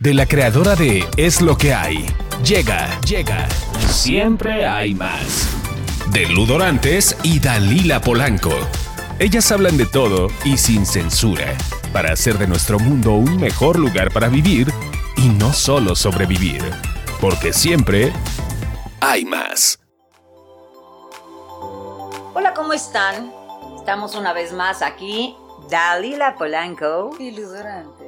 de la creadora de Es lo que hay. Llega, llega. Siempre hay más. De Ludorantes y Dalila Polanco. Ellas hablan de todo y sin censura, para hacer de nuestro mundo un mejor lugar para vivir y no solo sobrevivir. Porque siempre hay más. Hola, ¿cómo están? Estamos una vez más aquí, Dalila Polanco, Y Ludorantes.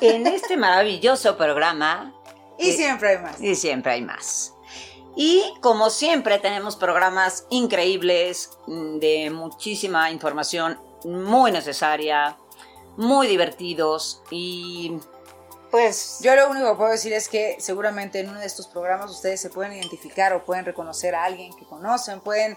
En este maravilloso programa. Y Eh, siempre hay más. Y siempre hay más. Y como siempre tenemos programas increíbles mm, de muchísima información muy necesaria, muy divertidos y pues Yo lo único que puedo decir es que seguramente en uno de estos programas ustedes se pueden identificar o pueden reconocer a alguien que conocen, pueden...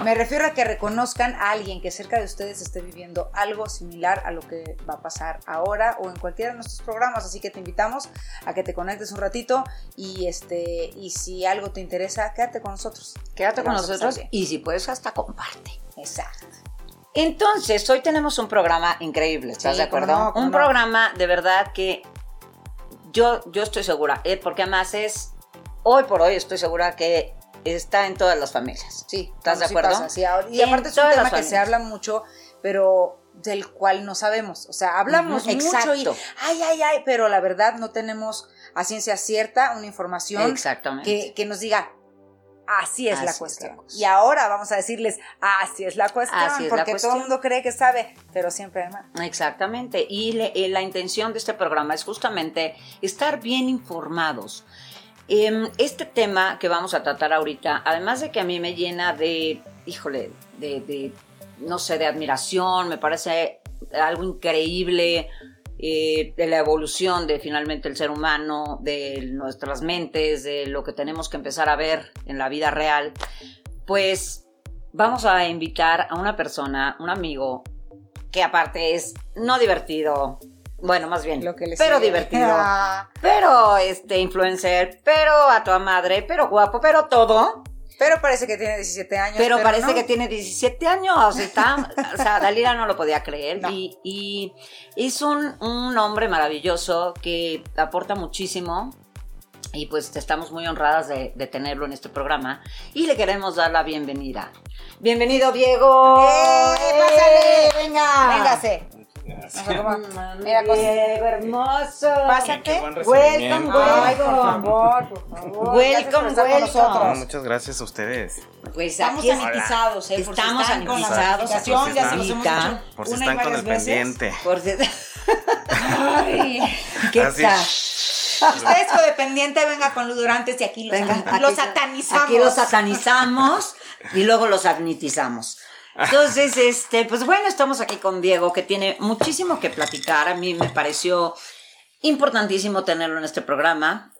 Me refiero a que reconozcan a alguien que cerca de ustedes esté viviendo algo similar a lo que va a pasar ahora o en cualquiera de nuestros programas, así que te invitamos a que te conectes un ratito y este y si algo te interesa, quédate con nosotros. quédate con nosotros y si puedes hasta comparte. Exacto. Entonces, hoy tenemos un programa increíble, ¿estás Sí, de acuerdo? no, un no. programa de verdad que yo, yo estoy segura, eh, porque además es, hoy por hoy estoy segura que está en todas las familias. Sí, ¿Estás de sí acuerdo? pasa, sí, ahora- y aparte es un tema que se habla mucho, pero del cual no sabemos. O sea, hablamos mucho y ay, ay, ay, pero la verdad no tenemos a ciencia cierta una información que, que nos diga así es Así la es cuestión. la cosa. y ahora vamos a decirles así es la cuestión, Así es la porque cuestión. todo el mundo cree que sabe, pero siempre hay más. Exactamente. Y le- eh, la intención de este programa es justamente estar bien informados. Em, este tema que vamos a tratar ahorita, además de que a mí me llena de, híjole, de, no sé, de admiración, me parece algo increíble eh, de la evolución de finalmente el ser humano, de nuestras mentes, de lo que tenemos que empezar a ver en la vida real, pues vamos a invitar a una persona, un amigo, que aparte es no divertido, bueno, más bien, Lo que les pero sigue. divertido, Ah, pero este influencer, pero a toda madre, pero guapo, pero todo, pero parece que tiene 17 años. pero, parece no. que tiene 17 años, está, o sea, Dalila no lo podía creer No. y, y es un, un hombre maravilloso que aporta muchísimo y pues estamos muy honradas de, de tenerlo en este programa y le queremos dar la bienvenida. Bienvenido, Diego. ¡Eh, pásale! Venga. Véngase. Gracias. Mm, Mira, Diego, hermoso. Pásate. Welcome, welcome. por favor, por favor. Welcome, con welcome. Muchas gracias a ustedes. Pues Estamos aquí sanitizados, ¿eh? Estamos están con la sanitizados, Por si una y están con el veces. pendiente. Por si- Ay. ¿Qué tal? Usted es codependiente, venga con Ludurantes y aquí los, Venga, satan- los aquí- satanizamos. Aquí los satanizamos y luego los sanitizamos. Entonces, este, pues bueno, estamos aquí con Diego, que tiene muchísimo que platicar. A mí me pareció importantísimo tenerlo en este programa.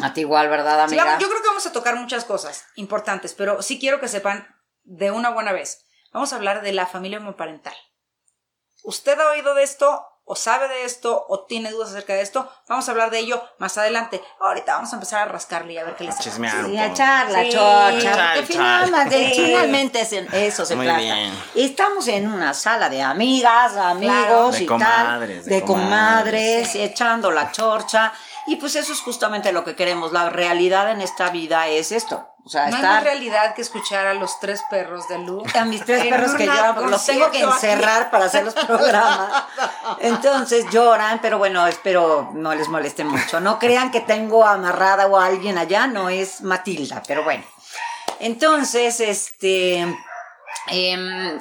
A ti igual, ¿verdad, amiga? yo creo que vamos a tocar muchas cosas importantes, pero sí quiero que sepan de una buena vez. Vamos a hablar de la familia homoparental. ¿Usted ha oído de esto? ¿O sabe de esto? ¿O tiene dudas acerca de esto? Vamos a hablar de ello más adelante. Ahorita vamos a empezar a rascarle y a ver qué les Chismear Sí, a charla, Sí. chorcha. Chal, porque finalmente, Sí. finalmente es en eso se Muy trata. bien. Estamos en una sala de amigas, amigos De y comadres, tal, de de comadres, comadres. echando la chorcha. Y pues eso es justamente lo que queremos. La realidad en esta vida es esto. O sea, No hay más estar realidad que escuchar a los tres perros de Lu. a mis tres perros que lloran, los tengo que aquí. encerrar para hacer los programas. Entonces lloran, pero bueno, espero no les moleste mucho. No crean que tengo amarrada o a alguien allá, no es Matilda, pero bueno. Entonces, este. em,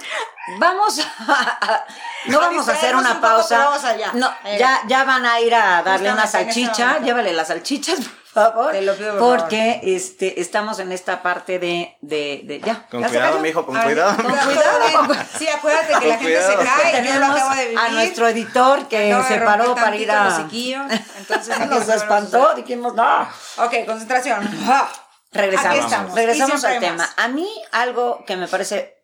vamos a. No vamos a hacer una un pausa. vamos allá. No, ya, ya van a ir a darle una Justamente ese salchicha. Llévale las salchichas, por favor. Te lo pido, por porque este, estamos en esta parte de. de, de ya. Con ¿Ya cuidado, mijo, con A ver, cuidado. con cuidado. Sí, acuérdate que la gente se cae. Yo lo Tenemos acabo de vivir. a nuestro editor que se paró para ir a. entonces no Nos espantó, dijimos, no. Ok, concentración. Regresamos. Aquí estamos. Regresamos al tema. A mí, algo que me parece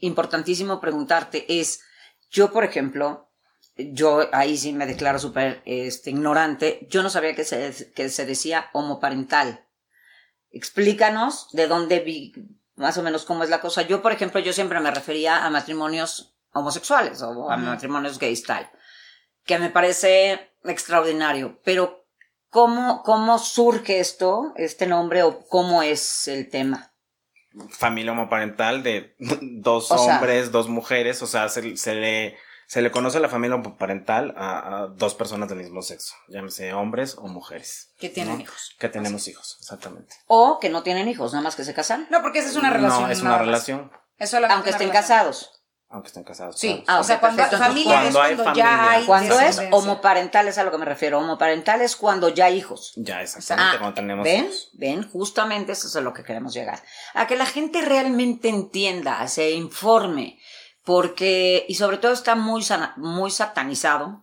importantísimo preguntarte es: yo, por ejemplo, yo ahí sí me declaro súper este, ignorante. Yo no sabía que se, que se decía homoparental. Explícanos de dónde vi, más o menos cómo es la cosa. Yo, por ejemplo, yo siempre me refería a matrimonios homosexuales o a matrimonios gays tal, que me parece extraordinario. Pero ¿cómo, ¿cómo surge esto, este nombre, o cómo es el tema? Familia homoparental de dos O sea- hombres, dos mujeres, o sea, se, se le, se le conoce la familia homoparental a, a dos personas del mismo sexo, llámese hombres o mujeres. Que tienen ¿no? hijos. Que tenemos hijos, exactamente. O que no tienen hijos, nada más que se casan, No, porque esa es una relación. No, es una relación, aunque una estén relación. casados. Aunque estén casados. Sí, claro. Ah, o sea, cuando familia Cuando es hay cuando ya hay Cuando es homoparental es a lo que me refiero. Homoparental es cuando ya hay hijos. Ya, exactamente, Ah, cuando tenemos ven, hijos. ven, justamente eso es a lo que queremos llegar. A que la gente realmente entienda, se informe, porque, y sobre todo está muy, sana- muy satanizado.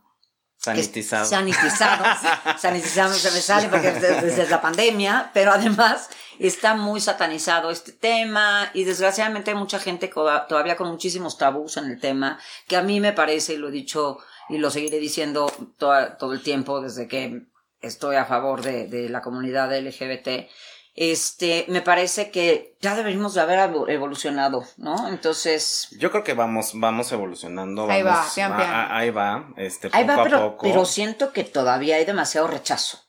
Sanitizado. Sanitizado. sanitizado se me sale porque es desde, la pandemia, pero además está muy satanizado este tema y desgraciadamente hay mucha gente todavía con muchísimos tabús en el tema, que a mí me parece, y lo he dicho y lo seguiré diciendo toda- todo el tiempo desde que estoy a favor de, de la comunidad LGBT, este, me parece que ya deberíamos de haber evo- evolucionado, ¿no? Entonces, Yo creo que vamos, vamos evolucionando. Ahí va, pian, a- a- ahí va, este, ahí poco va, a pero, poco. pero siento que todavía hay demasiado rechazo.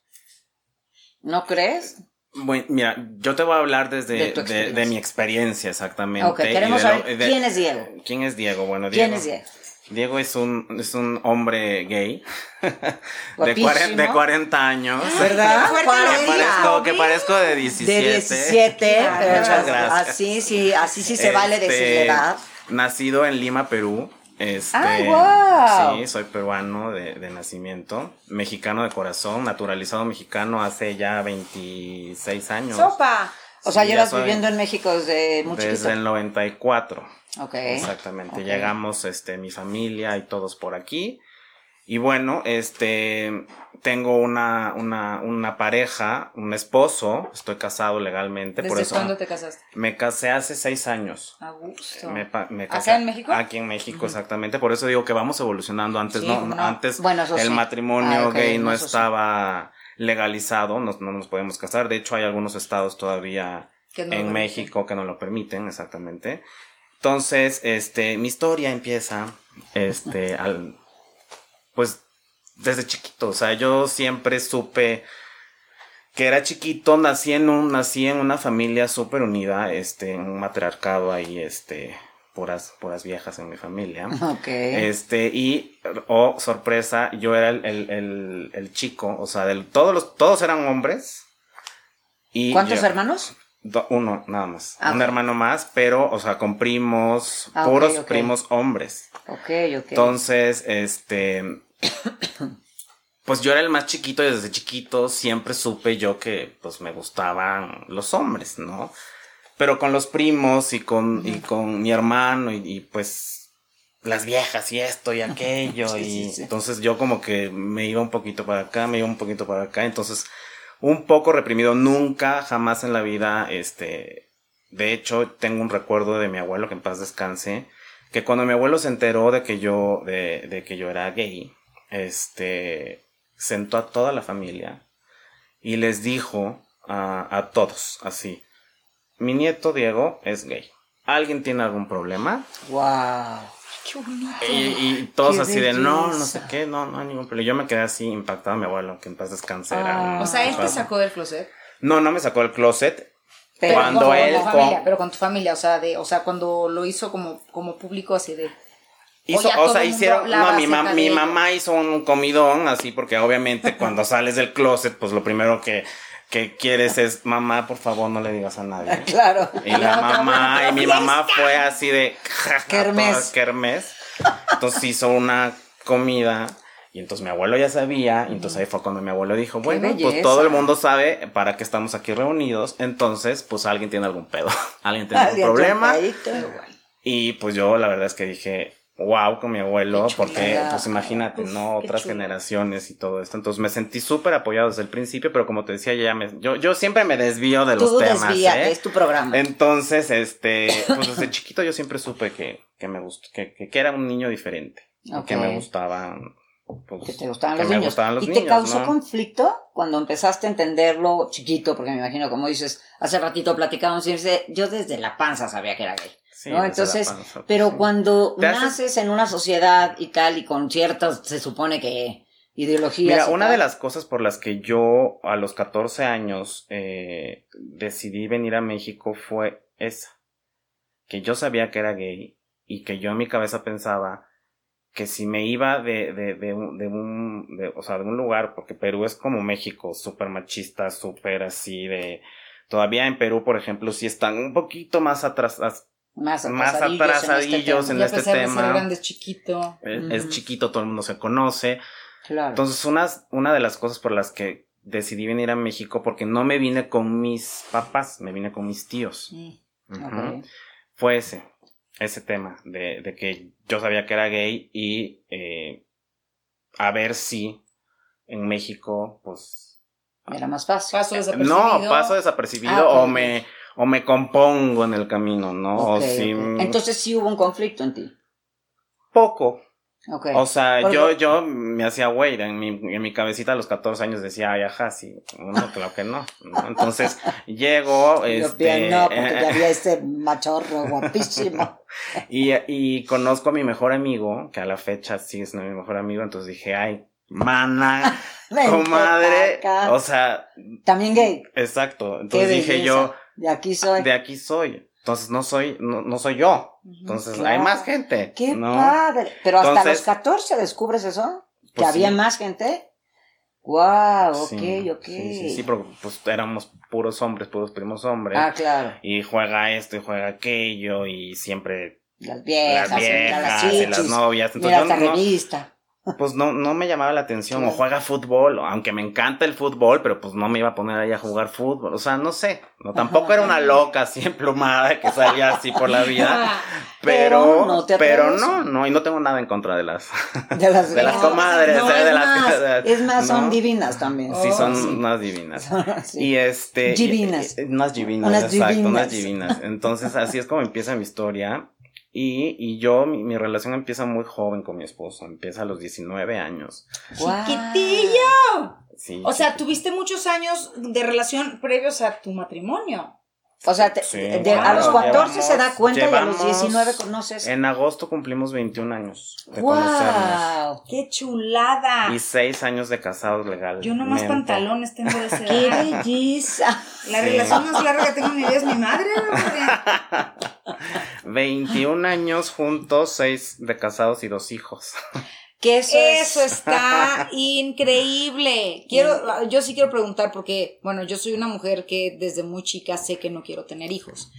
¿No crees? Bueno, mira, yo te voy a hablar desde De mi experiencia exactamente. Ok, queremos y de lo- saber de- quién es Diego. ¿Quién es Diego? Bueno, Diego. ¿Quién es Diego? Diego es un, es un hombre gay de, cuaren- de 40 años. ¿Verdad? Juan? lo Que parezco, que parezco de 17. De 17. Claro. Muchas gracias. Así sí, así sí se vale decir la Este, edad. Nacido en Lima, Perú. Este, ¡Ay, guau! Sí, soy peruano de, de nacimiento, mexicano de corazón, naturalizado mexicano hace ya 26 años. Sopa. O sea, Sí, ya llevas soy- viviendo en México desde muy Desde chiquito. el 94. Ok. Exactamente. Llegamos, este, mi familia y todos por aquí. Y bueno, este, tengo una, una, una pareja, un esposo, estoy casado legalmente, por ¿Desde eso cuándo te casaste? me casé hace seis años. A gusto. Me, me ¿Acá casé- en México? Aquí en México, exactamente. Por eso digo que vamos evolucionando. Antes Sí, no, no. antes Bueno, el sí. matrimonio Ah, gay no sí. estaba legalizado, no, no nos podemos casar. De hecho, hay algunos estados todavía no en. México que no lo permiten, exactamente. Entonces, este, mi historia empieza, este, al, pues, desde chiquito. O sea, yo siempre supe que era chiquito, nací en un, nací en una familia súper unida, este, en un matriarcado ahí, este, puras, puras viejas en mi familia. Ok. Este, y, oh, sorpresa, yo era el, el, el, el chico, o sea, del, todos los, todos eran hombres. Y ¿Cuántos yo- hermanos? Do- uno, nada más. Ah, un hermano más, pero, o sea, con primos, Ah, puros primos hombres. Ok, ok. Entonces, este. Pues yo era el más chiquito y desde chiquito siempre supe yo que, pues, me gustaban los hombres, ¿no? Pero con los primos y con, y con mi hermano y, y, pues las viejas y esto y aquello Sí, y sí, sí. entonces yo como que me iba un poquito para acá, me iba un poquito para acá, entonces un poco reprimido, nunca, jamás en la vida, este, de hecho tengo un recuerdo de mi abuelo que en paz descanse, que cuando mi abuelo se enteró de que yo, de, que yo era gay, este, sentó a toda la familia y les dijo a, a todos así, mi nieto Diego es gay. ¿Alguien tiene algún problema? Wow. Y, y todos Qué así de no, no sé qué, no, no hay ningún problema. Yo me quedé así impactado, mi abuelo, que en paz descanse. Ah. O sea, él te sacó del closet. No, no me sacó del closet. Pero cuando con, él. con tu con- familia, pero con tu familia, o sea, de, o sea, cuando lo hizo como, como público así de. Hizo, o sea, hicieron. No, mi, de mi mamá hizo un comidón, así, porque obviamente cuando sales del closet, pues lo primero que, que quieres es, mamá, por favor, no le digas a nadie. Claro. Y la mamá, y mi mamá fue así de Kermés. todas kermés. Entonces hizo una comida. Y entonces mi abuelo ya sabía, y entonces ahí fue cuando mi abuelo dijo, bueno, pues todo el mundo sabe para qué estamos aquí reunidos, entonces pues alguien tiene algún pedo, alguien tiene algún problema. Y pues yo la verdad es que dije, wow, con mi abuelo, porque pues imagínate, Uf, ¿no? Otras chulo. generaciones y todo esto. Entonces me sentí súper apoyado desde el principio, pero como te decía, ya me, yo, yo siempre me desvío de los temas. desvíate, ¿eh? es tu programa. Entonces, este, pues desde chiquito yo siempre supe que, que me gustó, que, que, que era un niño diferente. Que me gustaban. pues, que te gustaban que los me niños. gustaban los ¿Y te niños, causó ¿no? conflicto cuando empezaste a entenderlo chiquito? Porque me imagino, como dices, hace ratito platicábamos y dice, yo desde la panza sabía que era gay. Sí, ¿no? Entonces, pero sí. cuando haces- naces en una sociedad y tal, y con ciertas, se supone que ideologías. Mira, una tal. de las cosas por las que yo a los 14 años eh, decidí venir a México fue esa. Que yo sabía que era gay y que yo en mi cabeza pensaba que si me iba de, de, de, un, de un, de- o sea, de un lugar, porque Perú es como México, súper machista, súper así de... Todavía en Perú, por ejemplo, sí están un poquito más atrás, más más atrasadillos, atrasadillos en este este tema. grande es chiquito. es, chiquito, todo el mundo se conoce. Claro. Entonces, una, una de las cosas por las que decidí venir a México, porque no me vine con mis papás, me vine con mis tíos. Mm. Fue ese, ese tema, de, de que yo sabía que era gay y eh, a ver si en México, pues... Era más fácil. Paso desapercibido. No, paso desapercibido Ah, o me o me compongo en el camino, ¿no? O si. Entonces sí hubo un conflicto en ti. poco, Ok. O sea, Porque- yo, yo me hacía güey, en mi, en mi cabecita a los 14 años decía, ay, ajá, sí, no, claro que no, ¿no? Entonces, llego, Yo este, bien, no, porque eh, ya había este machorro guapísimo. y, y conozco a mi mejor amigo, que a la fecha sigue siendo mi mejor amigo, entonces dije, ay, mana, comadre, o sea, También gay. exacto, entonces dije yo, De aquí soy. de aquí soy, entonces no soy, no, no soy yo, entonces Claro. hay más gente, Qué ¿no? padre. Pero hasta Entonces- los 14 descubres eso. que Pues había sí. más gente. Wow, ok, Sí, ok. Sí, sí, sí, pero pues éramos puros hombres, puros primos hombres. Ah, claro. y juega esto y juega aquello y siempre Las viejas, las mira las viejas y las novias. mira Entonces esta yo no, revista. Pues no, no me llamaba la atención. O juega fútbol, aunque me encanta el fútbol, pero pues no me iba a poner ahí a jugar fútbol. O sea, no sé. No, tampoco era una loca así emplumada que salía así por la vida. Pero Pero, no te pero no, no, y no tengo nada en contra de las, De las, de las comadres, no, eh, es de las más, es más, son divinas también. Sí, son sí. unas divinas. Y este. Divinas. y- y- unas divinas, Unas exacto, divinas. unas divinas. Entonces, así es como empieza mi historia. Y, y yo, mi, mi relación empieza muy joven con mi esposo. Empieza a los 19 años. ¡Chiquitillo! Sí. O sea, tuviste muchos años de relación previos a tu matrimonio. O sea, te- Sí, de- a claro, los 14 llevamos- se da cuenta y a los llevamos- 19 conoces. En agosto cumplimos 21 años de conocernos. ¡Wow! ¡Qué chulada! Y 6 años de casados legalmente. Yo nomás pantalones tengo de esa ¡Qué belleza! La Sí. relación más larga que tengo en mi vida es mi madre. hombre. 21 años juntos, 6 de casados y 2 hijos. Que eso, Eso es. está increíble. Quiero, yo sí quiero preguntar porque, bueno, yo soy una mujer que desde muy chica sé que no quiero tener hijos.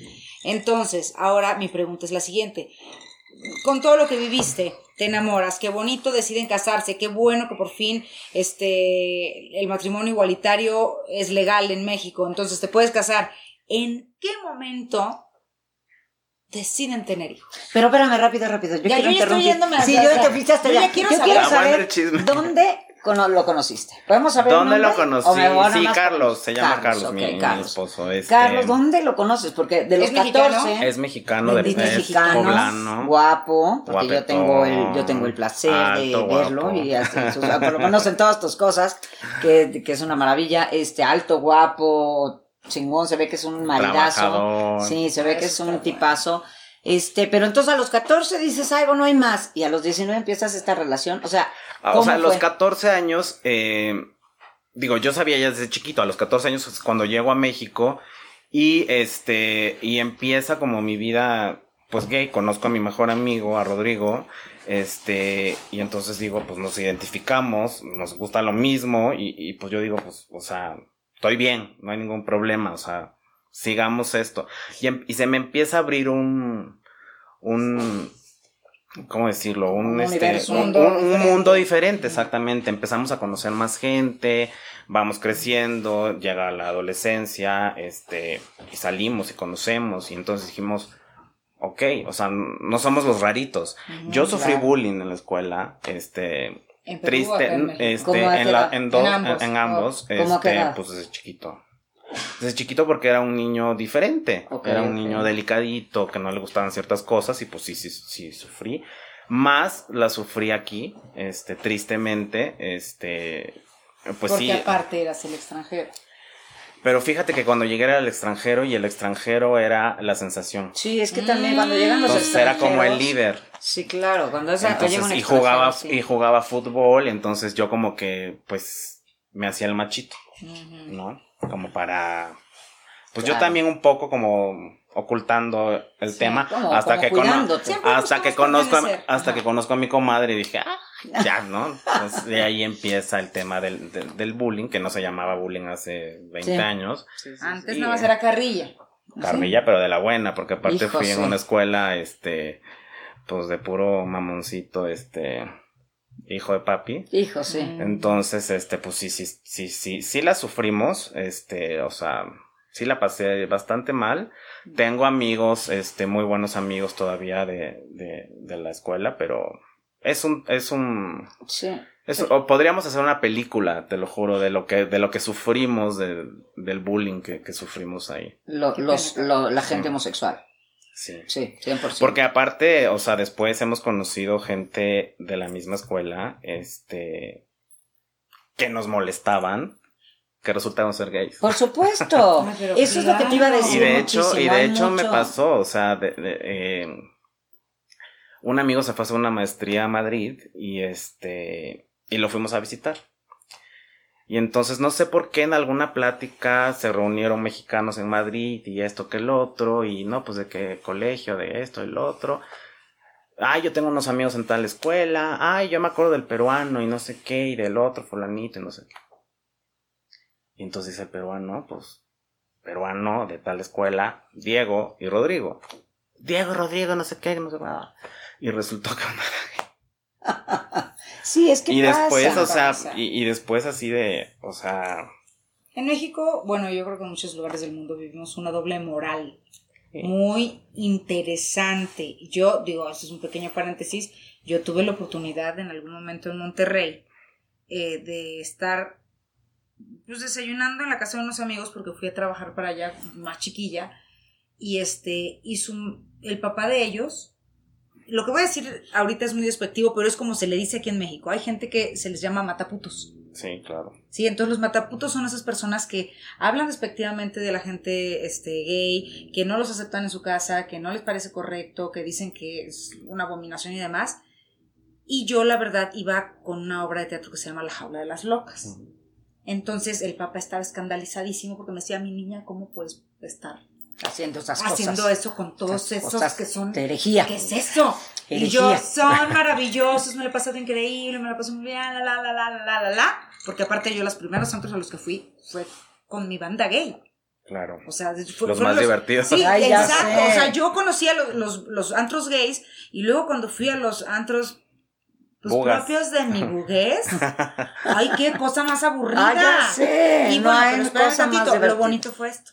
Entonces, ahora mi pregunta es la siguiente. Con todo lo que viviste, te enamoras, qué bonito deciden casarse, qué bueno que por fin este el matrimonio igualitario es legal en México, entonces te puedes casar. ¿En qué momento deciden tener hijos? Pero espérame, rápido, rápido. Yo Ya, quiero yo ya estoy yéndome Sí, yo te hasta Yo ya allá. quiero Yo saber. quiero saber el chisme. dónde lo conociste. ¿Podemos saber ¿Dónde lo conocí? ¿O me voy a nada Sí, Carlos, se llama Carlos, ok, mi, mi Carlos. esposo. Este, Carlos, ¿dónde lo conoces? Porque de los ¿Es mexicano? 14 Es mexicano, de es es mexicano, poblano. guapo, porque yo tengo el, yo tengo el placer de verlo guapo. y así, sus- por lo menos en todas tus cosas, que, que es una maravilla, este alto, guapo, chingón, se ve que es un maridazo. Sí, se ve que es un tipazo. Este, pero entonces a los 14 dices, bueno, no hay más. Y a los 19 empiezas esta relación. O sea, Ah, ¿cómo O sea, a los fue? 14 años, eh, digo, yo sabía ya desde chiquito, a los 14 años es cuando llego a México y este, y empieza como mi vida, pues gay, conozco a mi mejor amigo, a Rodrigo, este, y entonces digo, pues nos identificamos, nos gusta lo mismo y, y pues yo digo, pues, o sea, estoy bien, no hay ningún problema, o sea, sigamos esto. Y, em- y se me empieza a abrir un, un, ¿cómo decirlo? Un, Un este, universo. un- Mundo un- un diferente. mundo diferente, exactamente. Empezamos a conocer más gente, vamos creciendo, llega la adolescencia, este, y salimos y conocemos, y entonces dijimos, ok, o sea, no somos los raritos. Yo sufrí claro. bullying en la escuela, este, En Perú, triste, en este, ¿Cómo a qué en, la- en dos, En ambos. en ambos, ¿Cómo a qué este, pues desde chiquito. Desde chiquito porque era un niño diferente, era un niño delicadito, que no le gustaban ciertas cosas y pues sí, sí, sí sufrí. Más la sufrí aquí, este, tristemente, este, pues Porque sí. aparte eras el extranjero. Pero fíjate que cuando llegué era el extranjero y el extranjero era la sensación. Sí, es que también cuando llegan los Entonces era como el extranjeros- líder. Sí, claro, cuando esa Entonces, un y jugaba, y jugaba fútbol, entonces yo como que, pues, me hacía el machito, ¿no? Como para, pues yo también un poco como ocultando el Sí, tema como- hasta como que cono- cuidándote. Siempre hasta que conozco a, hasta Ajá. que conozco a mi comadre y dije ah ya no Entonces, de ahí empieza el tema del, del, del bullying que no se llamaba bullying hace 20 Sí. años Antes Sí. nada más era carrilla. carrilla pero de la buena porque aparte Hijo, fui en una escuela este pues de puro mamoncito este hijo de papi Hijo, sí. entonces, este, pues sí, sí, sí, sí, sí la sufrimos, este, o sea, sí la pasé bastante mal. Tengo amigos, este, muy buenos amigos todavía de, de, de la escuela, pero es un, es un, Sí. es- o podríamos hacer una película, te lo juro, de lo que, de lo que sufrimos, de- del bullying que, que sufrimos ahí. Lo- los, lo- la gente homosexual. Sí. Sí, 100%. Porque aparte, o sea, después hemos conocido gente de la misma escuela, este, que nos molestaban, que resultaron ser gays. Por supuesto. Ay, Eso es lo que te iba a decir. Y de hecho, y de hecho me pasó, o sea, de- de, eh, un amigo se fue a hacer una maestría a Madrid y este, y lo fuimos a visitar. Y entonces no sé por qué en alguna plática se reunieron mexicanos en Madrid y esto que el otro y no, pues de qué colegio, de esto lo otro. Ay, yo tengo unos amigos en tal escuela. Ay, yo me acuerdo del peruano y no sé qué y del otro fulanito y no sé qué. Y entonces dice el peruano, pues peruano de tal escuela, Diego y Rodrigo. Diego, Rodrigo, no sé qué, no sé nada. Y resultó que Sí, es que y pasa. después, o sea, y, y después así de, o sea, En México, bueno, yo creo que en muchos lugares del mundo vivimos una doble moral muy interesante. Yo, digo, esto es un pequeño paréntesis, yo tuve la oportunidad en algún momento en Monterrey eh, de estar pues desayunando en la casa de unos amigos porque fui a trabajar para allá más chiquilla y este y su el papá de ellos lo que voy a decir ahorita es muy despectivo pero es como se le dice aquí en México hay gente que se les llama mataputos sí, claro. Sí, entonces los mataputos son esas personas que hablan despectivamente de la gente este, gay, que no los aceptan en su casa, que no les parece correcto, que dicen que es una abominación y demás. Y yo, la verdad, iba con una obra de teatro que se llama La Jaula de las Locas. Entonces el papá estaba escandalizadísimo porque me decía, mi niña, ¿cómo puedes estar Haciendo esas haciendo cosas. eso con todos esos cosas que son... de herejía. ¿Qué es eso? Y yo, son maravillosos, me la he pasado increíble, me la pasé muy bien, la, la, la, la, la, la, la. Porque aparte yo los primeros santos a los que fui fue con mi banda gay. Claro. O sea, fue- Los más divertidos. Sí, Ay, exacto. sé. O sea, yo conocía los, los, los antros gays y luego cuando fui a los antros pues, Bugas. propios de mi bugués, ay, qué cosa más aburrida. Ah, ya sé. Y no bueno, hay pero más tantito, lo bonito fue esto.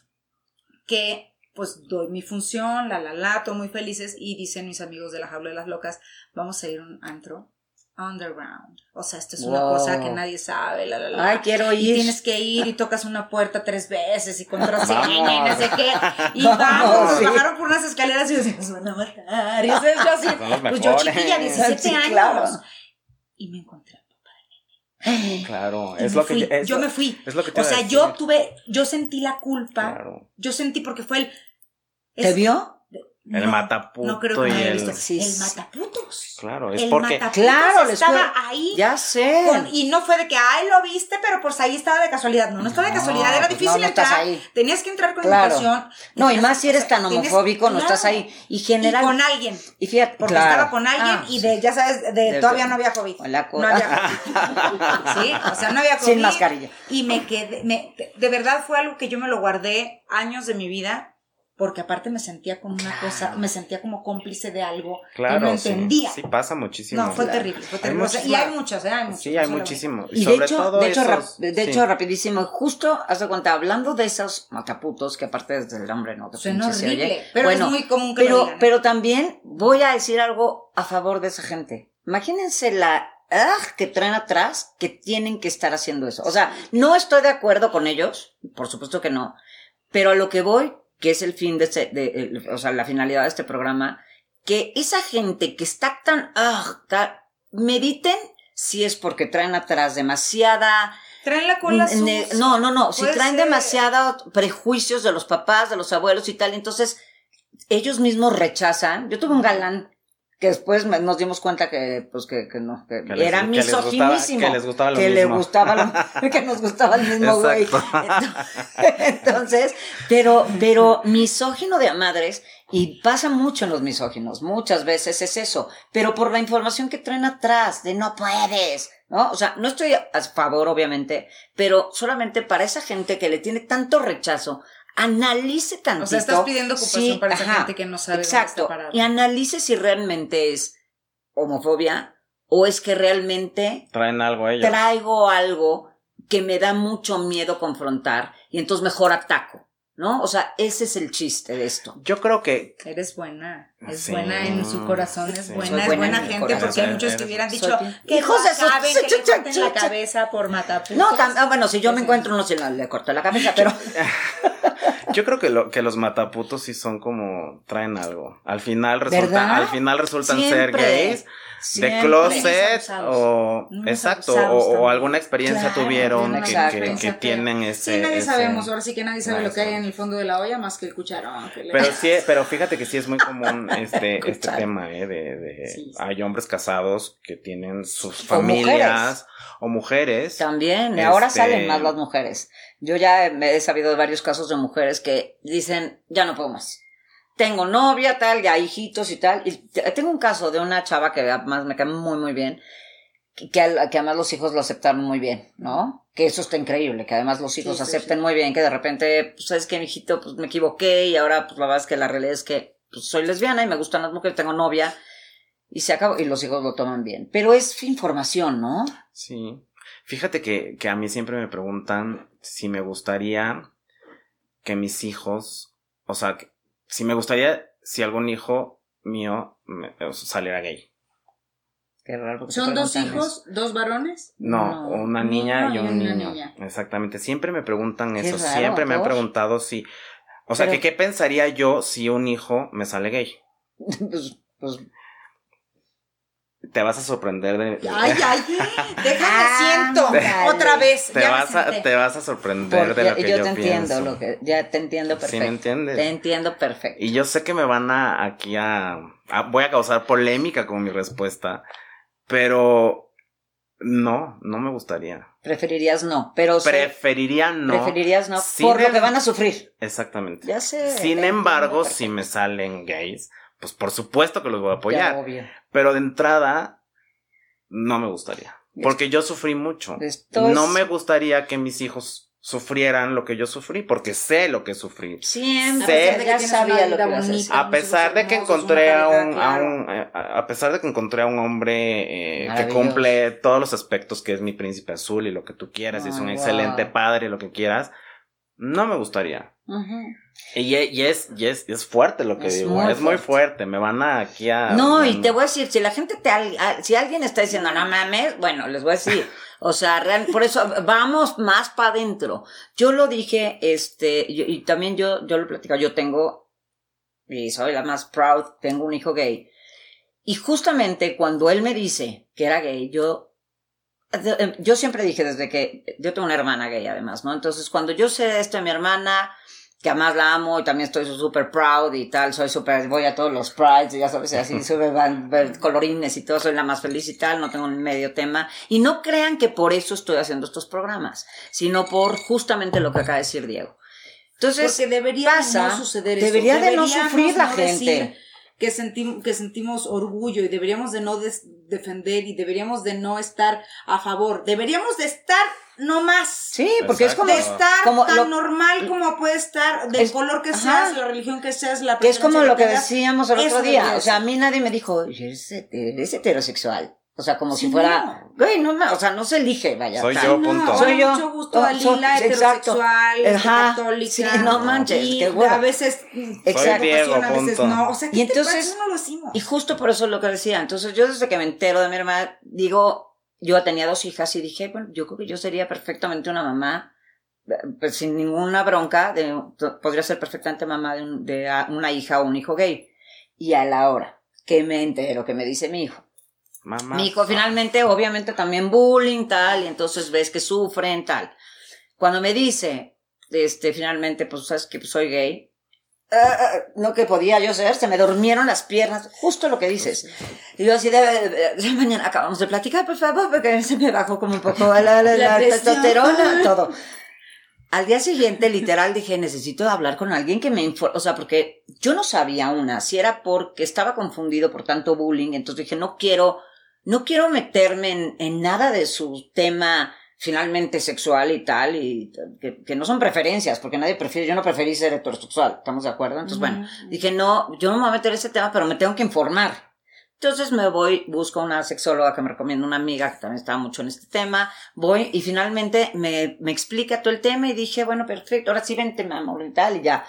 Que pues doy mi función, la la la, todos muy felices y dicen mis amigos de la jaula de las locas, vamos a ir a un antro underground. O sea, esto es una Wow. cosa que nadie sabe, la la la. Ay, quiero y ir. tienes que ir y tocas una puerta tres veces y contraseña y no sé qué. Y Vamos, vamos, nos sí. bajaron por unas escaleras y decimos, van a matar. Y o sea, yo así, pues yo chiquilla, 17 Sí, años. claro. Y me encontré. Claro, Y es me lo que fui, es yo lo- me fui. Es lo que te O sea, yo tuve, yo sentí la culpa. Claro. Yo sentí porque fue el. ¿Te es- vio? El mataputo No creo que y el- visto. Sí, el mataputos. Claro, es el porque Claro, la estaba ahí. Ya sé. con- y no fue de que, ay, lo viste, pero pues ahí estaba de casualidad. No, no estaba de No, casualidad, era pues difícil no, no estás entrar. ahí. Tenías que entrar con Claro. invitación. No, y más si eres tan tienes- homofóbico, no claro. estás ahí. Y general. Y con alguien. y fíjate, Porque claro. estaba con alguien Ah, y de, ya sabes, de, De- todavía no había COVID. La no había COVID. Sí, o sea, no había COVID. Sin mascarilla. Y me quedé, me, de verdad fue algo que yo me lo guardé años de mi vida, porque aparte me sentía con una cosa, me sentía como cómplice de algo claro, que no sí, entendía. Sí, pasa muchísimo. no, fue Claro. terrible, fue Hay terrible. O sea, y hay muchos, ¿eh? Hay muchos. Sí, hay no solo- muchísimo. Y de sobre hecho, todo de hecho, esos- de sí. hecho, rapidísimo, justo, haz de cuenta, hablando de esos mataputos, que aparte desde el nombre no te Suena pinche se horrible, oye. pero Bueno, es muy común que lo pero, digan. ¿eh? pero también voy a decir algo a favor de esa gente. Imagínense la ¡ah! que traen atrás que tienen que estar haciendo eso. O sea, no estoy de acuerdo con ellos, por supuesto que no, pero a lo que voy, que es el fin de, este, de o sea, la finalidad de este programa, que esa gente que está tan, ¡ah! ta- mediten si es porque traen atrás demasiada Traen la cola sucia. No, no, no. Si traen demasiados prejuicios de los papás, de los abuelos y tal, entonces ellos mismos rechazan. Yo tuve un galán que después nos dimos cuenta que, pues, que, que no, que, Que les- era que les gustaba- misoginísimo. que les gustaba lo que le gustaba lo- que nos gustaba el mismo güey. Entonces, pero, pero misógino de a madres, y pasa mucho en los misóginos, muchas veces es eso, pero por la información que traen atrás, de no puedes, ¿no? O sea, no estoy a favor, obviamente, pero solamente para esa gente que le tiene tanto rechazo, analice tantito. O sea, estás pidiendo ocupación Sí, para esa ajá, gente que no sabe Exacto. dónde está. Y analice si realmente es homofobia o es que realmente Traen algo ellos. traigo algo que me da mucho miedo confrontar y entonces mejor ataco, ¿no? O sea, ese es el chiste de esto. Yo creo que Eres buena, es Sí. buena en su corazón, es Sí. buena, es buena gente, corazón. porque hay muchos que hubieran dicho que Hijos de acaben, que le corten la cabeza por mataputas. No, ah, bueno, si yo me encuentro uno, si no, le corto la cabeza, pero Yo creo que, lo, que los mataputos sí son como traen algo. Al final ¿Verdad? resulta, al final resultan ser Siempre. de closet o exacto o, alguna experiencia Claro, tuvieron que, que, tienen ese Sí, nadie ese- sabemos, ahora sí que nadie sabe lo que hay en el fondo de la olla más que el cucharón. que le- pero sí pero fíjate que sí es muy común este este tema eh, de, de Sí, sí. hay hombres casados que tienen sus O familias o mujeres también, ahora Este- salen más las mujeres. Yo ya me he sabido de varios casos de mujeres que dicen, ya no puedo más. Tengo novia, tal, ya hijitos y tal. Y tengo un caso de una chava que además me cae muy, muy bien, que, que, además los hijos lo aceptaron muy bien, ¿no? Que eso está increíble, que además los hijos Sí, acepten sí. muy bien, que de repente, pues, sabes que mi hijito, pues me equivoqué y ahora, pues la verdad es que la realidad es que pues, soy lesbiana y me gustan las mujeres, tengo novia y se acabó, y los hijos lo toman bien. Pero es información, ¿no? Sí. Fíjate que, que a mí siempre me preguntan si me gustaría que mis hijos, o sea, que- si me gustaría si algún hijo mío me- saliera gay. Qué raro, ¿Son dos hijos, dos varones? No, No. una niña No, y un una niño. niña. Exactamente. Siempre me preguntan Qué eso. raro, siempre me han preguntado si. O sea, Pero- que qué pensaría yo si un hijo me sale gay. pues, pues, Te vas a sorprender de. Ay, ay, déjame Ah, siento. Otra vez. te, ya vas a, te vas a sorprender porque de lo que yo, yo, te entiendo pienso. lo que, ya te entiendo ¿Sí perfecto. me entiendes? Te entiendo perfecto. Y yo sé que me van a aquí a, a- voy a causar polémica con mi respuesta, pero no, no me gustaría. Preferirías no, pero sí, Preferiría no. preferirías no por lo em- que van a sufrir. Exactamente. Ya sé. Sin embargo, entiendo si me salen gays, pues por supuesto que los voy a perfecto. Ya, apoyar. obvio. Pero de entrada, no me gustaría. Porque yo sufrí mucho. No me gustaría que mis hijos sufrieran lo que yo sufrí, porque sé lo que sufrí. Siempre, Sé- ya tienes sabía lo que a bonita. pesar de que encontré a un, a claro. un eh, a a pesar de que encontré a un hombre eh, que cumple todos los aspectos que es mi príncipe azul y lo que tú quieras y es un wow. excelente padre lo que quieras, no me gustaría. Y, e- y es, y es, es fuerte lo que Es digo, muy es muy fuerte. me van a aquí a... No, y te voy a decir, si la gente te, si alguien está diciendo, no mames, bueno, les voy a decir, o sea, real- por eso vamos más para adentro. Yo lo dije, este, yo- y también yo, yo lo platico, yo tengo, y soy la más proud, tengo un hijo gay. Y justamente cuando él me dice que era gay, yo, yo siempre dije desde que, yo tengo una hermana gay además, ¿no? Entonces cuando yo sé esto de mi hermana, que además la amo y también estoy súper proud y tal, soy súper, voy a todos los prides y ya sabes, así, ver colorines y todo, soy la más feliz y tal, no tengo ni medio tema. Y no crean que por eso estoy haciendo estos programas, sino por justamente lo que acaba de decir Diego. Entonces, Porque debería pasa, de no suceder eso. debería de no sufrir la no gente. decir Que, sentim- que sentimos orgullo y deberíamos de no des- defender y deberíamos de no estar a favor. Deberíamos de estar no más. sí, porque es como, de estar como tan lo- normal como puede estar, del Es- color que ajá. seas, la religión que seas, la que es como lo que tengas. decíamos el otro día. O sea, a mí nadie me dijo, eres heterosexual. O sea, como Sí, si fuera, no. güey, no, ma- o sea, no se elige, vaya. Soy tal. yo, No, punto. Soy yo. Mucho gusto, Oh, Dalila, soy- heterosexual, este, Ajá. católica. Sí, no manches, y qué a veces, Exacto. Diego, a veces punto. no. O sea, ¿qué Y te entonces- no lo hicimos. Y justo por eso es lo que decía. Entonces, yo desde que me entero de mi hermana, digo, yo tenía dos hijas y dije, bueno, yo creo que yo sería perfectamente una mamá, pues sin ninguna bronca, de, podría ser perfectamente mamá de, un- de una hija o un hijo gay. Y a la hora que me entero, que me dice mi hijo, Mamá. Mi hijo finalmente, obviamente también bullying, tal, y entonces ves que sufren, tal. Cuando me dice, este, finalmente, pues sabes que soy gay, ah, ah, no que podía yo ser, se me durmieron las piernas, justo lo que dices. Y yo así de, de- de- mañana acabamos de platicar, por favor, porque se me bajó como un poco la, la, la, La presión. testosterona, todo. Al día siguiente, literal, dije, necesito hablar con alguien que me informe, o sea, porque yo no sabía una, si era porque estaba confundido por tanto bullying, entonces dije, no quiero, no quiero meterme en, en nada de su tema finalmente sexual y tal, y que, que no son preferencias, porque nadie prefiere, yo no preferí ser heterosexual, ¿estamos de acuerdo? Entonces, bueno, dije, no, yo no me voy a meter en ese tema, pero me tengo que informar. Entonces me voy, busco una sexóloga que me recomienda una amiga que también estaba mucho en este tema, voy y finalmente me, me explica todo el tema y dije, bueno, perfecto, ahora sí vente, mi amor, y tal, y ya.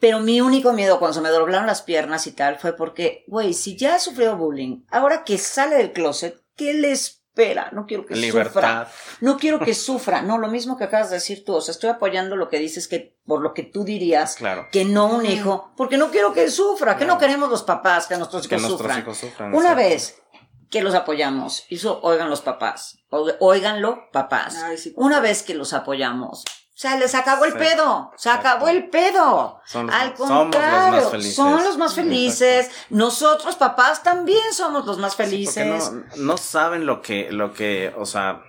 Pero mi único miedo cuando se me doblaron las piernas y tal fue porque, güey, si ya ha sufrido bullying, ahora que sale del closet, ¿qué le espera? No quiero que sufra. Libertad. No quiero que sufra. No, lo mismo que acabas de decir tú. O sea, estoy apoyando lo que dices que, por lo que tú dirías, Claro. que no un hijo, porque no quiero que sufra, que no queremos los papás que nuestros Que hijos nuestros sufran. hijos sufran. Una exacto. vez que los apoyamos, y eso oigan los papás, o- óiganlo papás, Ay, sí, por una vez que los apoyamos, o sea, les acabó el Sí, pedo, se exacto. acabó el pedo. Son los- Al somos los más contrario, felices. son los más felices. Exacto. Nosotros, papás, también somos los más Sí, felices. no, no saben lo que, lo que, o sea,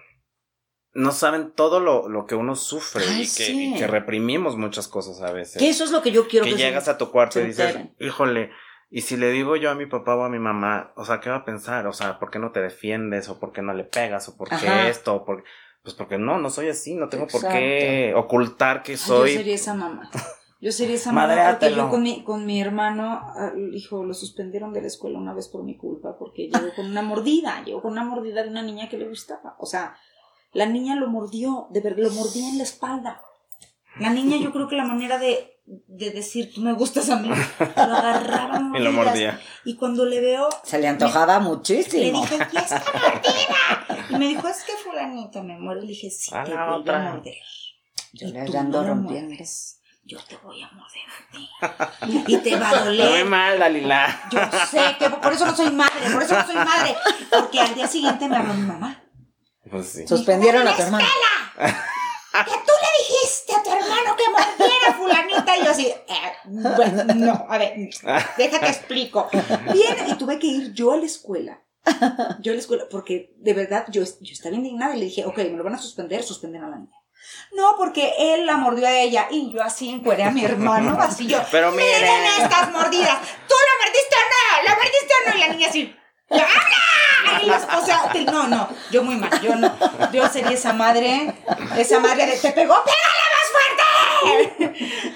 no saben todo lo, lo que uno sufre Ay, y, que, sí. y que reprimimos muchas cosas a veces. que eso es lo que yo quiero que que, llegas a tu cuarto y dices, enteren. híjole, y si le digo yo a mi papá o a mi mamá, o sea, ¿qué va a pensar? O sea, ¿por qué no te defiendes? ¿O por qué no le pegas? ¿O por qué Ajá. esto? ¿O por... Pues porque no, no soy así, no tengo por qué ocultar que Ay, soy... Yo sería esa mamá. Yo sería esa mamá porque yo con mi, con mi hermano, ah, hijo, lo suspendieron de la escuela una vez por mi culpa porque llegó con una mordida, llegó con una mordida de una niña que le gustaba. O sea, la niña lo mordió, de verdad, lo mordía en la espalda. La niña yo creo que la manera de, de decir, tú me gustas a mí, lo agarraba a Y lo mordía. Y cuando le veo, Se le antojaba le muchísimo. dije, ¿y esta mordida? Y me dijo, es que fulanito me muerde. Le dije, sí, A te voy a otra. morder. Yo Y le tú ando no rompiendo. Yo te voy a morder a ti. Y te va a Muy doler. mal, Dalila. Yo sé que por eso no soy madre, por eso no soy madre. Porque al día siguiente me habló mi mamá. Pues sí. Suspendieron a tu hermano. Que tú le dijiste a tu hermano que mordiera a fulanita. Y yo así, eh, bueno, no, a ver, deja que explico. Viene y tuve que ir yo a la escuela. Yo a la escuela, porque de verdad yo, yo estaba indignada y le dije, ok, me lo van a suspender, suspenden a la niña. No, porque él la mordió a ella y yo así encueré a mi hermano, así yo. Pero miren. Miren estas mordidas. ¿Tú la mordiste o no? ¿La mordiste o no? Y la niña así. ¡Habla! Y o sea, te- no, no, yo muy mal, yo no. Yo sería esa madre, esa madre de te pegó, pégale más fuerte.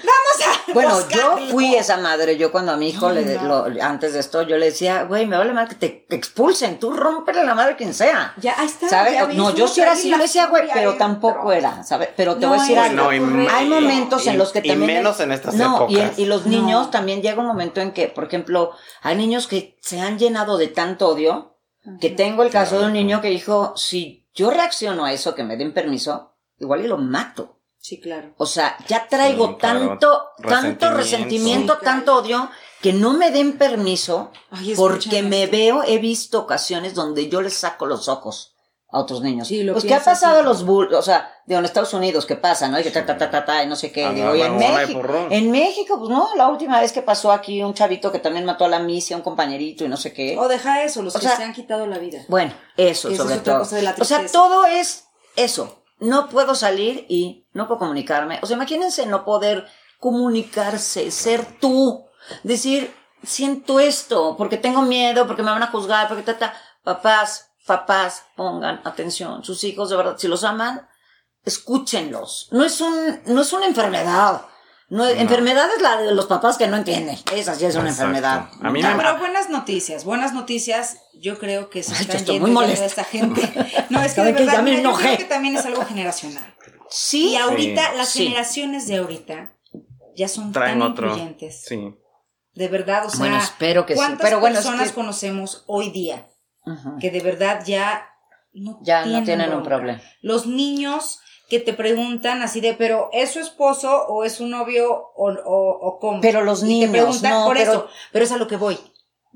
Vamos a. Bueno, buscar yo algo". fui esa madre. Yo cuando a mi hijo, le, no. lo- antes de esto, yo le decía, güey, me vale más que te expulsen. Tú rómpele la madre quien sea. Ya, ahí está. ¿Sabes? ya No, yo sí era así, yo le decía, güey, pero tampoco era, ¿sabes? Pero te No voy a decir algo. No, y- Hay momentos en y- los que y también... menos en estas no, y, épocas. y los No. niños también llega un momento en que, por ejemplo, hay niños que se han llenado de tanto odio, que tengo el caso de un niño que dijo, si yo reacciono a eso, que me den permiso, igual y lo mato. Sí, claro. O sea, ya traigo Sí, claro. tanto, tanto Resentimiento. resentimiento, Sí, claro. tanto odio, que no me den permiso, Ay, porque me veo, he visto ocasiones donde yo les saco los ojos a otros niños. Sí, lo pues, ¿qué ha pasado a los bull, o sea, digo, en Estados Unidos, ¿qué pasa, no? Y que ta, ta, ta, ta, ta, y no sé qué. Digo, y en México, en México, pues no, la última vez que pasó aquí un chavito que también mató a la misia, un compañerito y no sé qué. O deja eso, los O que sea, se han quitado la vida. Bueno, eso sobre es todo. cosa de la o sea, todo es eso. No puedo salir y no puedo comunicarme. O sea, imagínense no poder comunicarse, ser tú, decir, siento esto, porque tengo miedo, porque me van a juzgar, porque ta, ta. Papás, papás, pongan atención. Sus hijos, de verdad, si los aman, escúchenlos. No es un, no es una enfermedad. No. Enfermedad es la de los papás que no entienden. Esa sí es una Exacto. enfermedad. A mí No, me- pero buenas noticias, buenas noticias. Yo creo que se Ay, están yendo muy de esta gente. No, es que de verdad, Ya me mira, yo creo que también es algo generacional. Sí. Y ahorita, Sí. las Sí. generaciones de ahorita ya son traen tan otro. incluyentes. Sí. De verdad, o sea, Bueno, espero que sí. ¿cuántas Pero bueno, es personas que- conocemos hoy día Que de verdad ya no Ya no tienen un problema. Los niños que te preguntan así de, pero ¿es su esposo o es su novio o, o, o cómo? Pero los Y niños, te preguntan no, por pero- eso, pero es a lo que voy.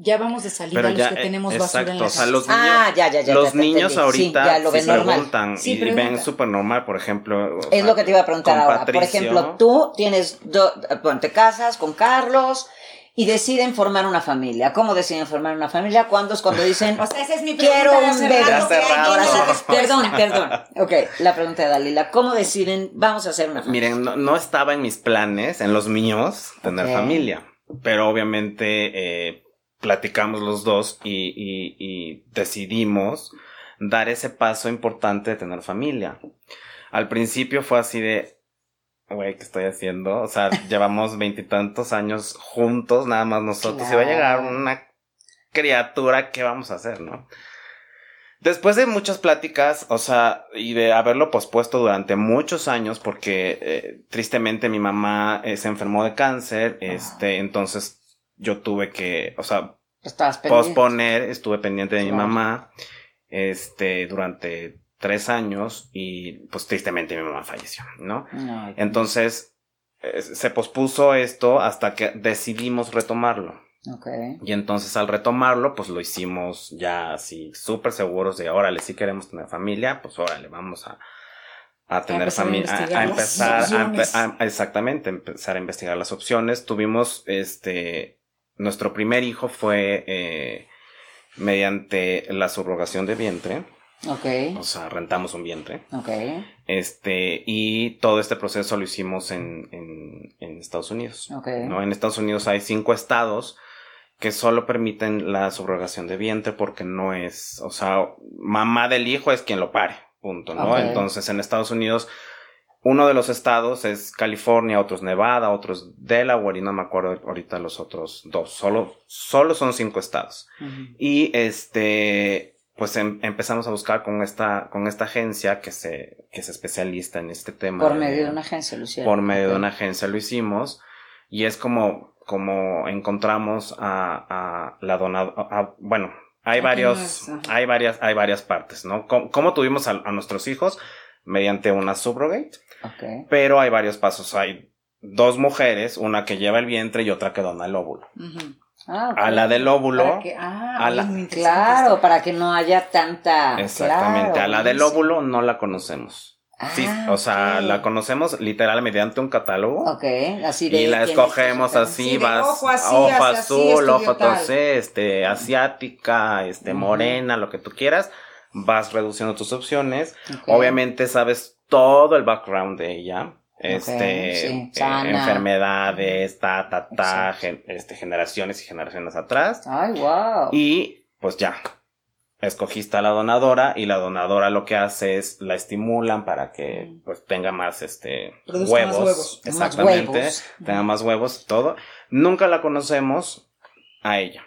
ya vamos de salida Pero los ya, que eh, tenemos basura en la o sea, casa. los niños, Ah, ya, ya, ya, los niños entendí. ahorita Sí, ya lo ven sí normal. preguntan Sí, y ven súper normal, por ejemplo. Es sea, lo que te iba a preguntar ahora. Por ejemplo, tú tienes, do- bueno, te casas con Carlos y deciden formar una familia. ¿Cómo deciden formar una familia? ¿Cuándo es cuando dicen, O sea, esa es mi pregunta quiero un bebé? perdón, perdón. Ok, la pregunta de Dalila. ¿Cómo deciden, vamos a hacer una familia? Miren, no, no estaba en mis planes, en los míos, tener familia. Pero obviamente eh, platicamos los dos y, y- y decidimos dar ese paso importante de tener familia. Al principio fue así de, güey, ¿qué estoy haciendo? O sea, llevamos veintitantos años juntos, nada más nosotros, y va a llegar Claro. una criatura, ¿qué vamos a hacer, no? Después de muchas pláticas, o sea, y de haberlo pospuesto durante muchos años, porque eh, tristemente mi mamá eh, se enfermó de cáncer, este, entonces yo tuve que, o sea, posponer, estuve pendiente de mi Claro. mamá, este, durante tres años y pues tristemente mi mamá falleció, ¿no? Entonces, eh, se pospuso esto hasta que decidimos retomarlo. ok. Y entonces al retomarlo, pues lo hicimos ya así súper seguros de, órale, si queremos tener familia, pues órale, vamos a, a tener familia, a, empezar, a a- exactamente, empezar a investigar las opciones. Tuvimos, este, nuestro primer hijo fue eh, mediante la subrogación de vientre, Ok, o sea, rentamos un vientre. ok. Este, y todo este proceso lo hicimos en, en, en Estados Unidos. Ok. ¿no? En Estados Unidos hay cinco estados que solo permiten la subrogación de vientre porque no es, o sea, mamá del hijo es quien lo pare, punto, ¿no? Entonces en Estados Unidos, uno de los estados es California, otros Nevada, otros Delaware y no me acuerdo ahorita los otros dos, solo, solo son cinco estados. Y este, pues em- empezamos a buscar con esta, con esta agencia que se, que se especialista en este tema. Por medio de una agencia, Lucía. Por medio de una agencia lo hicimos. Y es como, como encontramos a, a la donadora, bueno, hay varios, hay varias, hay varias partes, ¿no? ¿Cómo, cómo tuvimos a, a nuestros hijos? Mediante una subrogate, Ok. pero hay varios pasos. Hay dos mujeres, una que lleva el vientre y otra que dona el óvulo. Ujú. Ah. A la del óvulo, Para que- ah, a la- Claro, para que no haya tanta. Exactamente. Claro, a la del óvulo no la conocemos. Sí, Ah, o sea, la conocemos literal mediante un catálogo. Ok, así de. Y la escogemos así, Sí, vas ojo así, ojo azul, ojo tosé, este, asiática, este, morena, lo que tú quieras, vas reduciendo tus opciones. Obviamente sabes todo el background de ella. Este, sí, eh, enfermedades, ta, ta, ta, gen- este, generaciones y generaciones atrás. Ay, wow. Y pues ya, escogiste a la donadora y la donadora lo que hace es la estimulan para que pues tenga más este Produzca huevos, más huevos. Más exactamente, huevos. tenga más huevos y todo. Nunca la conocemos a ella.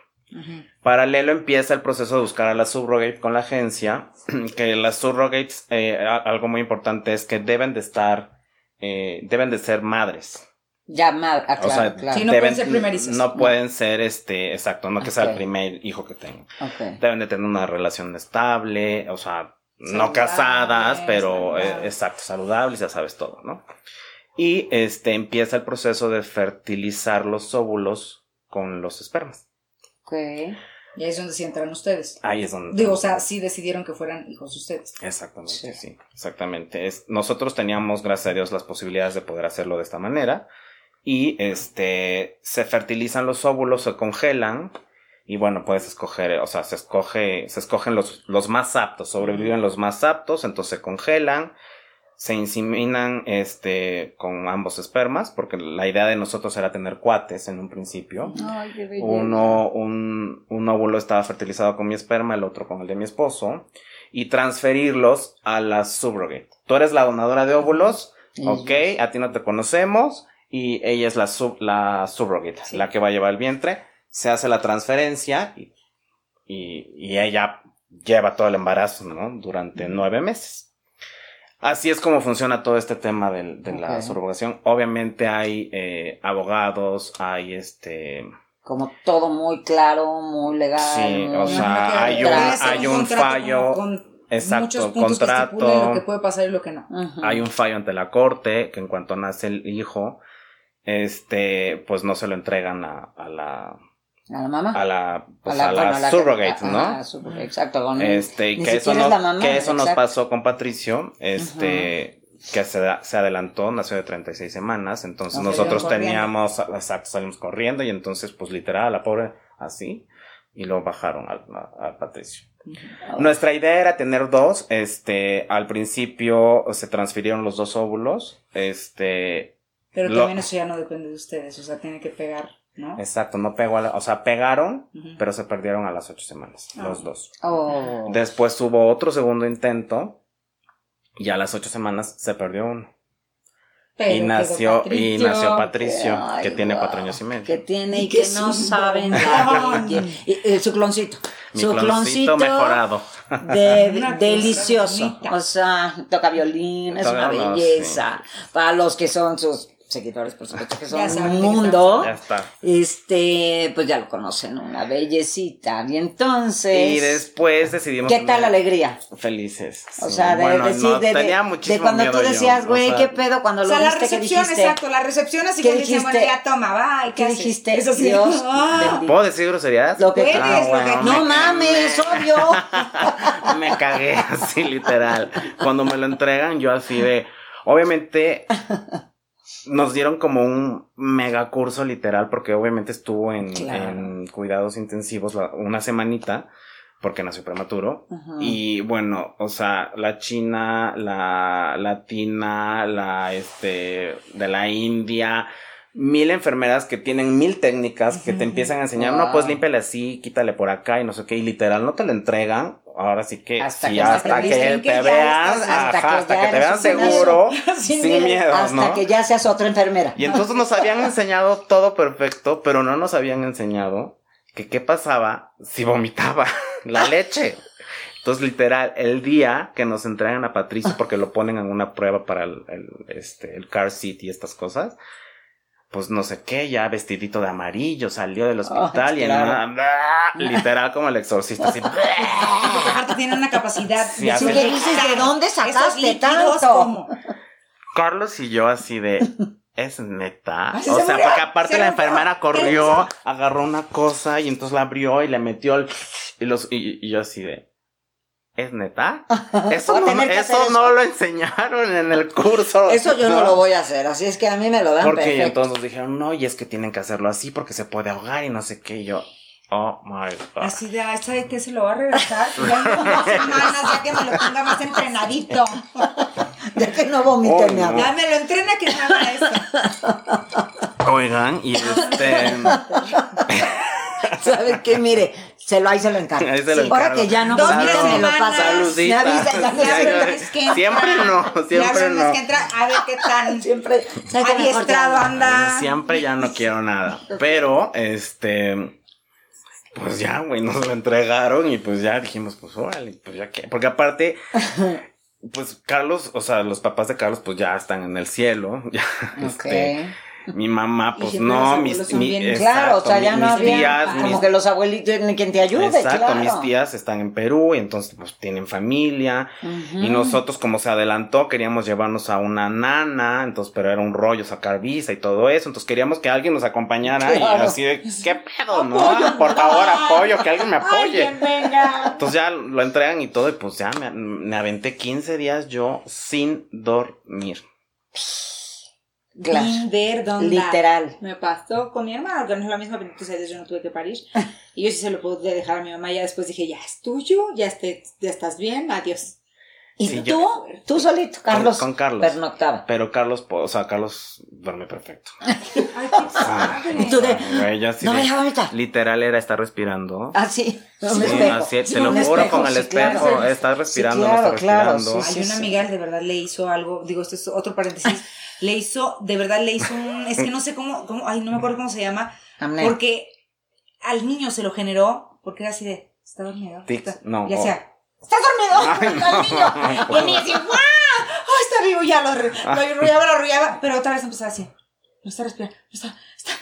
Paralelo empieza el proceso de buscar a la subrogate con la agencia, que las surrogates, eh, algo muy importante es que deben de estar, eh, deben de ser madres. Ya, ma- ah, claro, o sea, claro. Sí, no pueden ser primerizas. No pueden ser, este, exacto, no que sea Ok. el primer hijo que tengan deben de tener una relación estable, o sea, no casadas, pero eh, saludable. exacto, saludables, ya sabes todo, ¿no? Y este empieza el proceso de fertilizar los óvulos con los espermas. Ok. Y ahí es donde sí entran ustedes. Ahí es donde Digo, o sea, sí decidieron que fueran hijos de ustedes. Exactamente, Sí. sí, exactamente. Es, nosotros teníamos, gracias a Dios, las posibilidades de poder hacerlo de esta manera. Y este se fertilizan los óvulos, se congelan. Y bueno, puedes escoger, o sea, se escoge, se escogen los, los más aptos, sobreviven los más aptos, entonces se congelan, se inseminan este con ambos espermas, porque la idea de nosotros era tener cuates en un principio. Ay, qué. Uno, un, un óvulo estaba fertilizado con mi esperma, el otro con el de mi esposo, y transferirlos a la subrogate. Tú eres la donadora de óvulos, ok, a ti no te conocemos, y ella es la, sub, la subrogate, Sí. la que va a llevar el vientre. Se hace la transferencia y, y, y ella lleva todo el embarazo, ¿no? Durante nueve meses. Así es como funciona todo este tema del- de, la subrogación. Obviamente hay eh, abogados, hay este... Como todo muy claro, muy legal. Sí, o sea, hay un- de hay un fallo, con exacto, contrato. que lo que puede pasar y lo que no. Hay un fallo ante la corte que en cuanto nace el hijo, este, pues no se lo entregan a, a la, a la mamá. a la, pues, A a la, bueno, a que- surrogate, ¿no? surrogate, exacto. con- Este, ni que eso, no- la mamá, que eso nos pasó con Patricio, este, que se, se adelantó, nació de 36 semanas, entonces nosotros corriendo. teníamos, exacto, salimos corriendo y entonces, pues literal, la pobre, así, y lo bajaron al, a- al Patricio. Nuestra idea era tener dos, este, al principio se transfirieron los dos óvulos, este, Pero Lo- también eso ya no depende de ustedes, o sea, tiene que pegar, ¿no? exacto, no pegó, a la- o sea, pegaron, pero se perdieron a las ocho semanas, Ah. los dos. Oh. Después hubo otro segundo intento y a las ocho semanas se perdió uno. Pero y nació, y Patricio. nació Patricio, Ay, que tiene cuatro años y medio. Que tiene y Y que no saben la y- y- su cloncito. Mi su cloncito mejorado. de- delicioso. O sea, toca violín, es Toca- una belleza. Para los que son sus seguidores, por supuesto, que son un mundo. Ya está. Este, pues ya lo conocen, una bellecita. Y entonces. Y después decidimos. ¿Qué tal la alegría? Felices. O sea, de Bueno, decir, no, de, de- tenía de cuando miedo tú decías, o güey, sea, ¿qué pedo? Cuando O lo sea, la viste, ¿qué recepción, dijiste? exacto, la recepción así ¿Qué que dijiste? ya toma, va, ¿Qué haces? dijiste? Eso sí. Dios Ah. ¿Puedo decir groserías? Lo que lo que- No me- mames, obvio. me cagué así literal. Cuando me lo entregan, yo así de, obviamente nos dieron como un mega curso literal porque obviamente estuvo en, Claro. en cuidados intensivos la- una semanita porque nació prematuro. Y bueno, o sea, la china, la latina, la este de la India, mil enfermeras que tienen mil técnicas que te empiezan a enseñar, no, pues límpiale así, quítale por acá y no sé qué, y literal no te lo entregan. Ahora sí que Hasta sí, que- hasta que, que te veas, estás- ajá, hasta que hasta ya que te vean seguro, Sin sin, miedo. miedo, Hasta ¿no? que ya seas otra enfermera. Y entonces nos habían enseñado todo perfecto, pero no nos habían enseñado que qué pasaba si vomitaba la leche. Entonces, literal, el día que nos entregan a Patricio porque lo ponen en una prueba para el, el, este, el car seat y estas cosas, pues no sé qué, ya vestidito de amarillo, salió del hospital y en una, literal como el exorcista, así, aparte tiene una capacidad Sí, que dices, ¿de dónde sacaste tanto? ¿cómo? Carlos y yo así de, ¿es neta? O se sea, murió, porque aparte se la enfermera ¿Qué corrió, agarró una cosa y entonces la abrió y le metió el... Y, los, y, y yo así de, ¿es neta? Eso, a no, eso no eso. lo enseñaron en el curso. Eso yo no lo voy a hacer, así es que a mí me lo dan Porque perfecto. entonces dijeron, no, y es que tienen que hacerlo así porque se puede ahogar y no sé qué. Y yo, oh my god. Así de, ah, ¿esta de qué se lo va a regresar? Ya en unas semanas, ya que me lo ponga más entrenadito. Ya que no vomite Oh, mi no. amor. Ya me lo entrena que haga esto. Oigan, y este... ¿Sabes qué? Mire, se lo, ahí se lo encargo. Ahí se lo Sí, Ahora que ya no semanas. me lo pasa. Saludita. Me avisa, la Ya, Ya ya. ves que entra, Siempre no, ya siempre ves no. que entra, a ver qué tan Siempre. adiestrado ya no. anda. Siempre ya no quiero nada. Pero, este. Pues ya, güey, nos lo entregaron y pues ya dijimos, pues órale, pues ya que. Porque aparte, pues Carlos, o sea, los papás de Carlos, pues ya están en el cielo. Ya, este. Mi mamá, pues no, mis, mi- Claro, o sea, ya no había tías, como mis- que los abuelitos ni quien te ayude, Exacto, claro. mis tías están en Perú y entonces pues tienen familia y nosotros como se adelantó queríamos llevarnos a una nana, entonces pero era un rollo sacar visa y todo eso, entonces queríamos que alguien nos acompañara Claro. y así de qué pedo, ¿no? Por favor, apoyo, que alguien me apoye. Alguien venga. Entonces ya lo entregan y todo y pues ya me, me aventé 15 días yo sin dormir. Claro. Ver dónde. Literal. Me pasó con mi hermano, que no es la misma, pero entonces yo no tuve que parir. Y yo sí se lo pude dejar a mi mamá. Ya después dije, ya es tuyo, ya, esté, ya estás bien, adiós. Y Sí, tú, yo- tú solito, Carlos. con Carlos. Pernoctaba. Pero Carlos, o sea, Carlos duerme perfecto. Ay, qué padre. Y tú de, yo así no de- vaya a vomitar. Literal era estar respirando. Así, un Sí, espejo. así, Sí, te lo juro espejo, con el sí, espejo. claro. Estás respirando, claro, no estás claro, respirando. sí, Hay una amiga de verdad le hizo algo, digo, esto es otro paréntesis, le hizo, de verdad le hizo un, es que no sé cómo, cómo ay, no me acuerdo cómo se llama, Amné. porque al niño se lo generó, porque era así de, está dormido. Tics, Está- no, Y hacía, ¿estás dormido? Ay, Está el niño. Y el niño así, ¡guau! ¡Oh, está vivo! Ya lo, lo arrullaba, lo arrullaba, pero otra vez empezaba así, no está respirando, no está, está, no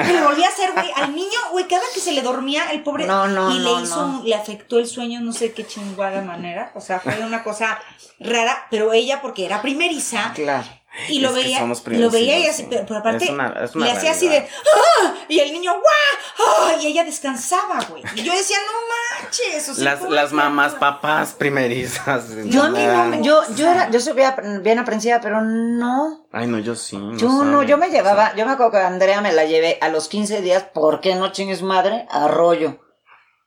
está. Y lo volvía a hacer, güey, al niño, güey, cada que se le dormía, el pobre, No, no, y no, le hizo, un- le afectó el sueño, no sé qué chingada manera, o sea, fue una cosa rara, pero ella, porque era primeriza, Claro. Y lo Es veía, lo veía y así, sí. pero, pero aparte Es una- es una le hacía así de. ¡Ah! y el niño ¡guau! ¡Ah! y ella descansaba, güey. Y yo decía, no manches, o sea, Las, ¿cómo las mamás, papás primerizas. Yo a mí no, me- yo, yo era, yo soy bien, aprensiva, pero no. Ay, no, yo sí. Yo no, saben. yo me llevaba, yo me acuerdo que a Andrea me la llevé a los 15 días, ¿por qué no chingues madre? Arroyo.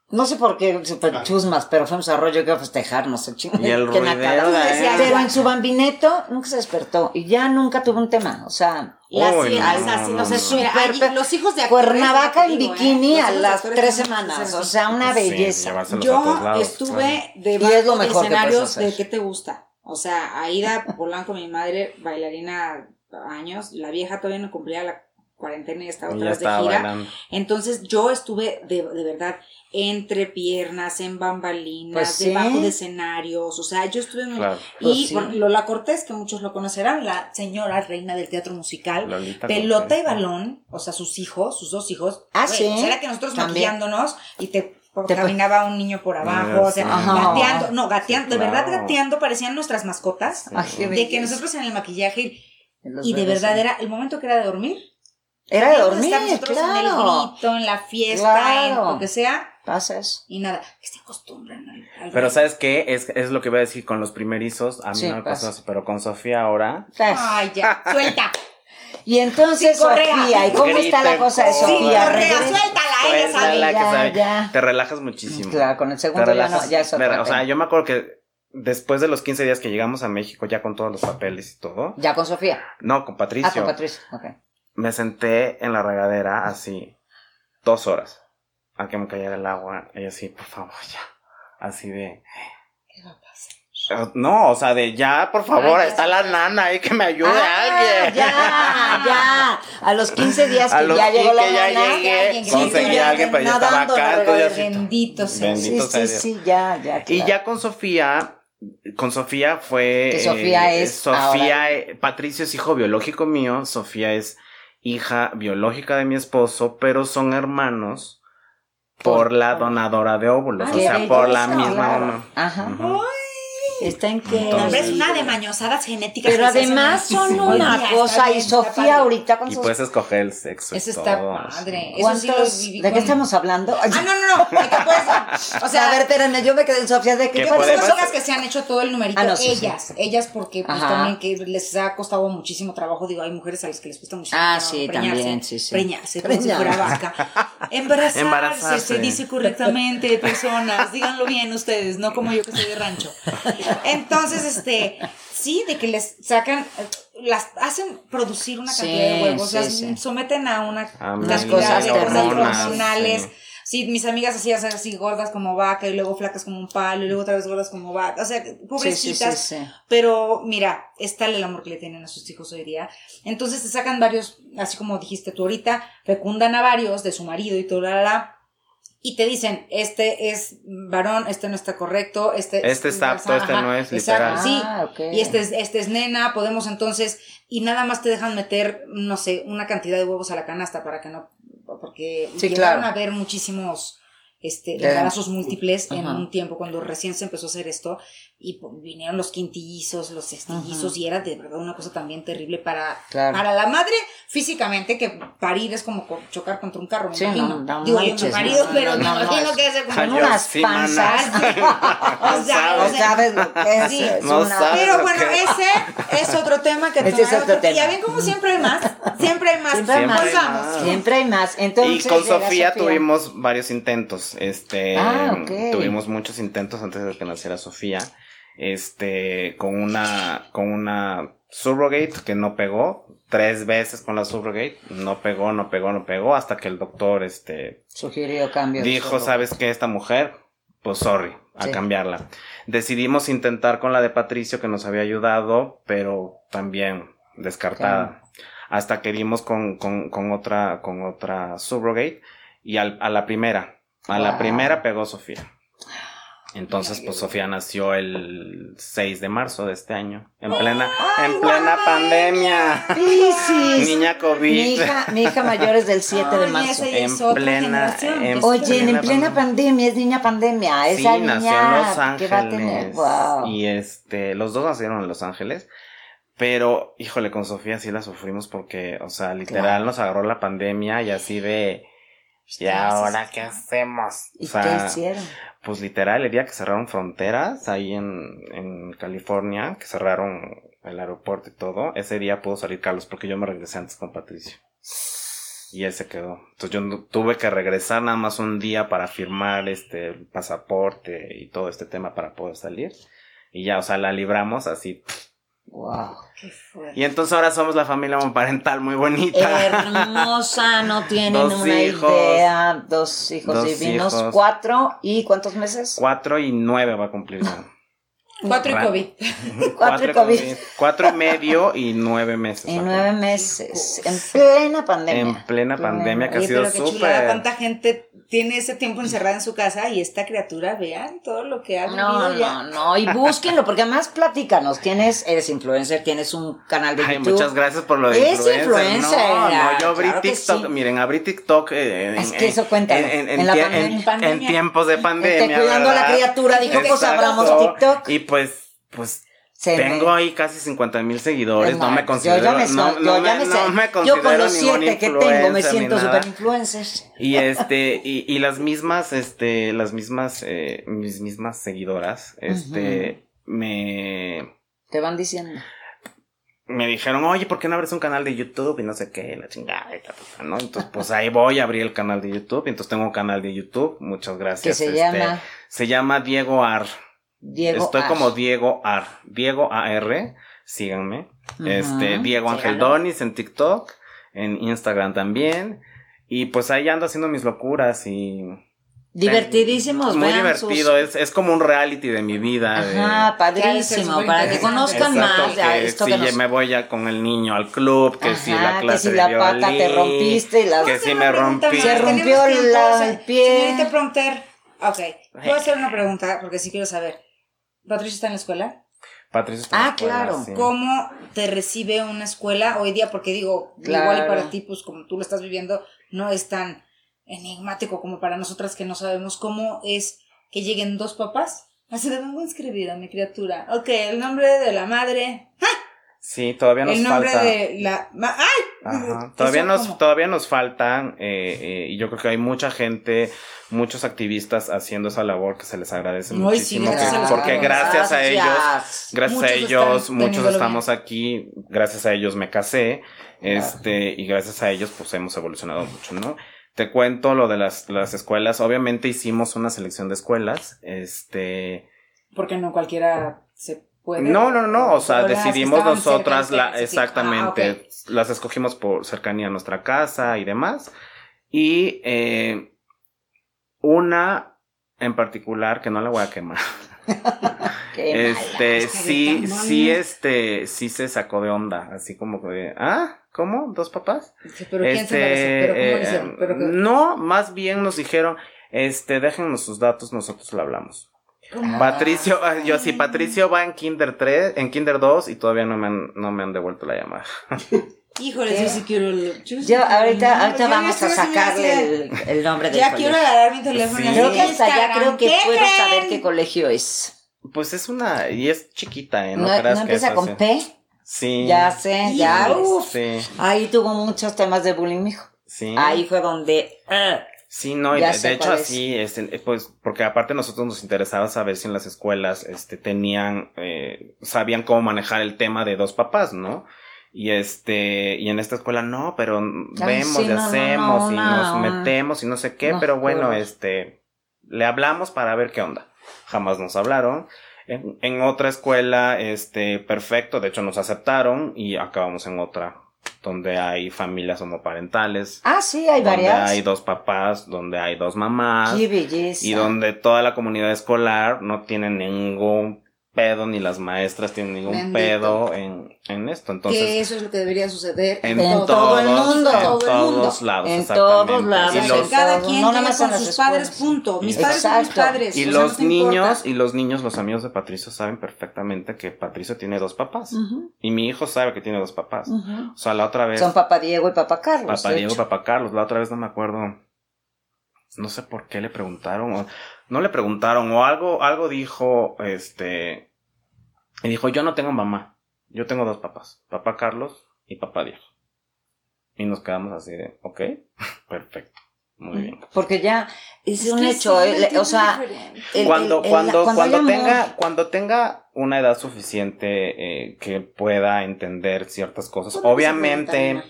No sé por qué, super chusmas, pero fuimos a Arroyo que a festejar, no sé, chingue. Y el ruidero de ahí. Pero en su bambineto nunca se despertó y ya nunca tuvo un tema, o sea, Las hijas, no, así, no, no sé, los hijos de actores, Cuernavaca en ¿eh? bikini a las tres que semanas, o sea, una belleza. Yo lados, estuve de es varios que escenarios de qué te gusta. O sea, Aida Polanco, mi madre, bailarina años, la vieja todavía no cumplía la cuarentena y estaba otra vez de gira. bailando. Entonces yo estuve de, de verdad entre piernas, en bambalinas, Pues sí. debajo de escenarios, o sea, yo estuve en- Claro. y Pues sí. por- Lola Cortés, que muchos lo conocerán, la señora reina del teatro musical, Lolita pelota Cortés. y balón, o sea, sus hijos, sus dos hijos. Ah, güey, sí. o sea, era que nosotros También. maquillándonos y te Te- caminaba un niño por abajo, o sea. Ajá. gateando, no, gateando, Sí, de verdad claro. gateando parecían nuestras mascotas, Ay, de que nosotros en el maquillaje y de verdad era el momento que era de dormir. Era de dormir, nosotros en el claro. grito, en la fiesta, Claro. en lo que sea, Pasa eso. y nada, que se acostumbran al, al Pero. ¿sabes qué? Es, es lo que iba a decir con los primerizos. A mí Sí, no me pasó así, pero con Sofía ahora. Ay, ya, suelta. Y entonces, Sí. Sofía, ¿y cómo está la cosa de cosas. Sí, Sofía? Correa, suéltala, ella sabe. Suéltala, que ya, sabe. ya. Te relajas muchísimo. Claro, con el segundo ya no, relajas. ya es otra Mira, o sea, yo me acuerdo que después de los 15 días que llegamos a México, ya con todos los papeles y todo. Ya con Sofía. No, con Patricio. Ah, con Patricia. Ok. Me senté en la regadera así dos horas a que me cayera el agua. Y así, por favor, ya. Así de. ¿Qué va a pasar? eh, No, o sea, de ya, por favor, Ay, ya. está la nana ahí que me ayude Ah, alguien. Ya, ya. A los 15 días A que los ya llegó la ya nana. llegué, que conseguí sí, a alguien, pero ya estaba acá. entonces Bendito sea. Bendito Sí, sea sí, Dios. sí, ya, ya. Y claro. ya con Sofía, con Sofía fue... Que Sofía eh, es Sofía, ahora- eh, Patricio es hijo biológico mío, Sofía es hija biológica de mi esposo, pero son hermanos por, Por- la donadora de óvulos, Ay, o sea, por la misma claro. mamá. Ajá. Ujú. Está en que. Es una de mañosadas genéticas. Pero además son una Oye, cosa. bien, Y. Sofía ahorita con Y sus. puedes escoger el sexo. y Eso está todo, padre. Eso sí lo ¿Cuántos- viví ¿De qué estamos hablando? Ah, no, no, no. de que puedes- o sea, a ver, espérenme, yo me quedé en Sofía de que. ¿Qué Yo puede conozco las que se han hecho todo el numerito, Ah, no, sí, ellas, ellas porque pues Ajá. también que les ha costado muchísimo trabajo, digo, hay mujeres a las que les cuesta muchísimo Ah, trabajo sí, preñarse, también, sí, sí. preñarse, como si Preñar. fuera vaca. Embarazarse, Embarazarse. se dice correctamente, personas, díganlo bien ustedes, no como yo que soy de rancho. Entonces, este, sí, de que les sacan, las hacen producir una Sí, cantidad de huevos, sí, las sí. someten a una A Unas mil cosas de cosas hormonas, hormonales. sí. Sí, mis amigas hacían así gordas como vaca y luego flacas como un palo y luego otra vez gordas como vaca. O sea, Sí, sí, pobrecitas. sí, sí. Pero mira, es tal el amor que le tienen a sus hijos hoy día. Entonces te sacan varios, así como dijiste tú ahorita, fecundan a varios de su marido y todo, la, la, la, y te dicen, este es varón, este no está correcto, este, Este está apto, este no es, exacto, literal. Sí, Ah, y este es, este es nena, podemos entonces, y nada más te dejan meter, no sé, una cantidad de huevos a la canasta para que no, porque Sí, llegaron claro. a haber muchísimos este, embarazos múltiples en un tiempo cuando recién se empezó a hacer esto y pues, vinieron los quintillizos, los sextillizos Ajá. y era de verdad una cosa también terrible para, Claro. para la madre físicamente que parir es como co- chocar contra un carro, me Sí, imagino. no, no Digo, yo parido, no, pero no, me no, no, imagino es- que ser como unas panzas. o sea, No o sea, sabes lo que es. sí. es No una- sabes. pero bueno, que- ese es otro tema que Ese es tomar otro otro- tema. Ya ven como siempre hay más, siempre hay más. Siempre hay más. vamos. Siempre hay más. Entonces, y con Sofía, tuvimos varios intentos. Este, Ah, tuvimos muchos intentos antes de que naciera Sofía. Este, con una, con una subrogate que no pegó. Tres veces con la subrogate. No pegó, no pegó, no pegó. Hasta que el doctor, este, Sugirió cambios. dijo, ¿sabes qué? Esta mujer, pues sorry, a Sí. cambiarla. Decidimos intentar con la de Patricio que nos había ayudado, pero también descartada. Hasta que dimos con, con, con otra, con otra subrogate y al- a la primera, a la primera pegó Sofía. Entonces, pues Sofía nació el 6 de marzo de este año, en plena, en plena pandemia. Niña COVID. Mi hija, mi hija mayor es del 7 de marzo. En plena- en- Oye, en plena pandemia. pandemia, es niña pandemia. Sí, Esa nació niña en Los que va a tener. Wow. Y este, los dos nacieron en Los Ángeles. Pero, híjole, con Sofía sí la sufrimos porque, o sea, literal Claro. nos agarró la pandemia y así de, ¿y ahora qué hacemos? ¿Y o sea, qué hicieron? Pues literal, el día que cerraron fronteras ahí en, en California, que cerraron el aeropuerto y todo, ese día pudo salir Carlos porque yo me regresé antes con Patricio. Y él se quedó. Entonces yo tuve que regresar nada más un día para firmar este pasaporte y todo este tema para poder salir. Y ya, o sea, la libramos así. Wow. Qué fuerte. Y entonces ahora somos la familia monoparental muy bonita. Hermosa, no tienen Dos una hijos. idea. Dos hijos Dos divinos, hijos. cuatro y ¿cuántos meses? Cuatro y nueve va a cumplir ya. Cuatro y COVID. Cuatro y COVID. Cuatro y medio y nueve meses. Y nueve meses, en plena pandemia. En plena pandemia que ha sido súper. cuánta gente tiene ese tiempo encerrada en su casa y esta criatura, vean todo lo que ha No, vivido no, ya. no, y búsquenlo, porque además platícanos, tienes, eres influencer, tienes un canal de Ay, YouTube. muchas gracias por lo de Es influencer. influencer, No, no, yo abrí claro TikTok. sí. Miren, abrí TikTok. eh, en, Es que eso cuéntalo, En, en la pandemia. en- Pandemia. en tiempos de pandemia. Este, cuidando a la criatura, dijo, pues Exacto. abramos TikTok. Y pues, pues. Se Tengo me- ahí casi 50 mil seguidores, Es no me considero, yo ya me, no, yo no ya me, me me yo considero con los siete que tengo me siento super influencer. Y este, y, y las mismas, este, las mismas, eh, mis mismas seguidoras, este, me, Te van diciendo. me dijeron, oye, ¿por qué no abres un canal de YouTube? Y no sé qué, la chingada, y ta, ta, ta, ¿no? Entonces, pues ahí voy a abrir el canal de YouTube. Y entonces tengo un canal de YouTube, muchas Que gracias. se este, llama Se llama Diego Ar. Diego Estoy Ash. como Diego Ar. Diego AR, síganme. Ujú, Este, Diego Ángel. Donis en TikTok, en Instagram también. Y pues ahí ando haciendo mis locuras y Divertidísimos, muy vean divertido, sus- es, es como un reality de mi vida. de- Ajá, es padrísimo, para que conozcan Exacto, más de que esto si que nos... me voy ya con el niño al club, que si la Ajá, clase que si la de pata te violín, rompiste y las... que si hacer me una pregunta rompí. Se rompió la- el pie. Señorita Prompter, ok, voy a hacer una pregunta porque sí quiero saber. ¿Patricia está en la escuela? Patricio está en la Ah, escuela, claro. sí. ¿Cómo te recibe una escuela hoy día? Porque digo, Claro. igual y para ti, pues como tú lo estás viviendo, no es tan enigmático como para nosotras que no sabemos cómo es que lleguen dos papás. Así de vengo inscribida, mi criatura. Ok, el nombre de la madre. Sí, todavía nos el nombre falta. de la... ¡Ay! Ajá. ¿Eso Todavía nos, cómo? todavía nos faltan, eh, eh, y yo creo que hay mucha gente, muchos activistas haciendo esa labor que se les agradece sí, muchísimo. gracias que- porque gracias a ellos, Gracias. a ellos, muchos estamos aquí, gracias a ellos me casé, este, y gracias a ellos pues hemos evolucionado mucho, ¿no? Te cuento lo de las, las escuelas, obviamente hicimos una selección de escuelas, este, Porque no cualquiera se puede. no, no, no, o sea, decidimos nosotras, la, ustedes, exactamente, Ah, ok. las escogimos por cercanía a nuestra casa y demás. Y eh, una en particular, que no la voy a quemar, este, sí, sí, este, sí se sacó de onda, así como que, ah, ¿cómo? ¿Dos papás? Pero ¿quién se cómo eh, no, más bien nos dijeron, este, déjennos sus datos, nosotros le hablamos. Cómo? Patricio, ah, yo sí, Patricio va en Kinder 3, en Kinder 2 y todavía no me han, no me han devuelto la llamada. Híjole, yo sí quiero. el- Yo, ahorita, ahorita yo vamos a así, sacarle así, el, el nombre del Ya colegio. quiero agarrar mi teléfono. Sí. así, Creo que hasta ya creo que ¿qué puedo creen? saber qué colegio es. Pues es una, y es chiquita, ¿eh? No, No, creas no que empieza es con así. P. Sí. Ya sé, ya. Uf. Sí, Ahí tuvo muchos temas de bullying, mijo. sí. Ahí fue donde. eh, Sí, no, y de, hecho así, este, pues, porque aparte nosotros nos interesaba saber si en las escuelas, este, tenían, eh, sabían cómo manejar el tema de dos papás, ¿no? Y este, y en esta escuela no, pero vemos sí, y no, hacemos no, y nos metemos y no sé qué, pero bueno, este, le hablamos para ver qué onda. Jamás nos hablaron. En, en otra escuela, este, perfecto, de hecho nos aceptaron y acabamos en otra, donde hay familias homoparentales. Ah, sí, hay donde varias. hay dos papás, donde hay dos mamás Qué belleza. y donde toda la comunidad escolar no tiene ningún pedo ni las maestras tienen ningún Bendito. pedo en, en esto. Que Entonces, eso es lo que debería suceder en, en todos, todo el mundo. en Todo el mundo. todos lados, En todos lados. Y los, en cada quien no nada llega más en con sus padres, punto. Mis padres son mis padres. y o sea, los no te importa. niños, y los niños, los amigos de Patricio saben perfectamente que Patricio tiene dos papás. Y mi hijo sabe que tiene dos papás. O sea, la otra vez. Son papá Diego y papá Carlos. Papá Diego, hecho. papá Carlos. La otra vez no me acuerdo. No sé por qué le preguntaron. O, no le preguntaron. O algo, algo dijo, este. Y dijo, yo no tengo mamá. yo tengo dos papás, papá Carlos y papá Diego. Y nos quedamos así de, ok, perfecto. Muy bien. Porque ya es, un hecho, o sea, cuando, cuando, cuando, tenga, cuando tenga una edad suficiente eh, que pueda entender ciertas cosas, obviamente,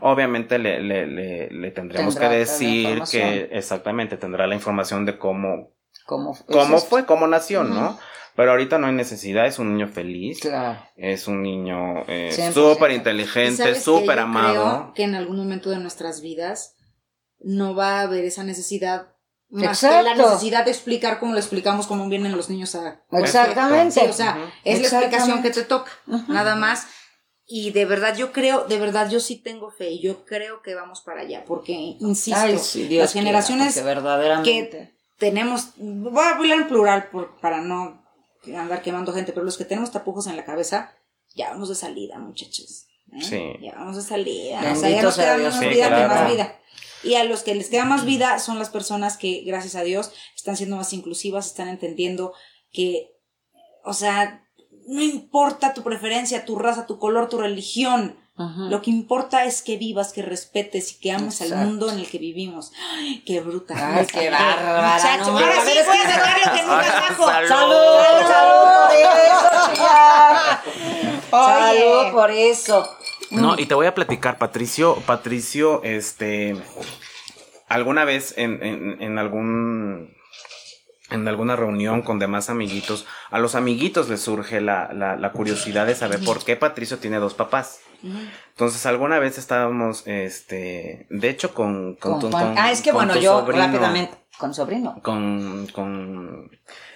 obviamente le, le, le, tendremos que decir que exactamente tendrá la información de cómo, cómo, cómo fue, cómo nació, ¿no? Pero ahorita no hay necesidad, es un niño feliz. Claro. Es un niño eh, súper inteligente, súper amado. Creo que en algún momento de nuestras vidas no va a haber esa necesidad más que la necesidad de explicar como lo explicamos cómo vienen los niños a exactamente. O sea es la explicación que te toca nada más. Y de verdad yo creo de verdad yo sí tengo fe y yo creo que vamos para allá porque insisto las generaciones que tenemos voy a hablar en plural para no andar quemando gente pero los que tenemos tapujos en la cabeza ya vamos de salida muchachos ¿eh? sí. ya vamos de salida o sea ya nos queda menos vida que más vida y a los que les queda más vida son las personas que, gracias a Dios, están siendo más inclusivas, están entendiendo que, o sea, no importa tu preferencia, tu raza, tu color, tu religión. Lo que importa es que vivas, que respetes y que ames al mundo en el que vivimos. Ay, qué bruta. Ay, qué bárbara. Muchacho, no, ahora sí voy a sacar lo que nunca saco. Salud, salud, salud por eso, Salud por eso. No, y te voy a platicar, Patricio, Patricio, este, alguna vez en, en, en algún en alguna reunión con demás amiguitos, a los amiguitos les surge la, la, la curiosidad de saber por qué Patricio tiene dos papás. Entonces, alguna vez estábamos, este, de hecho, con, con, tu, Ah, es que bueno, yo rápidamente, con sobrino. Con, con,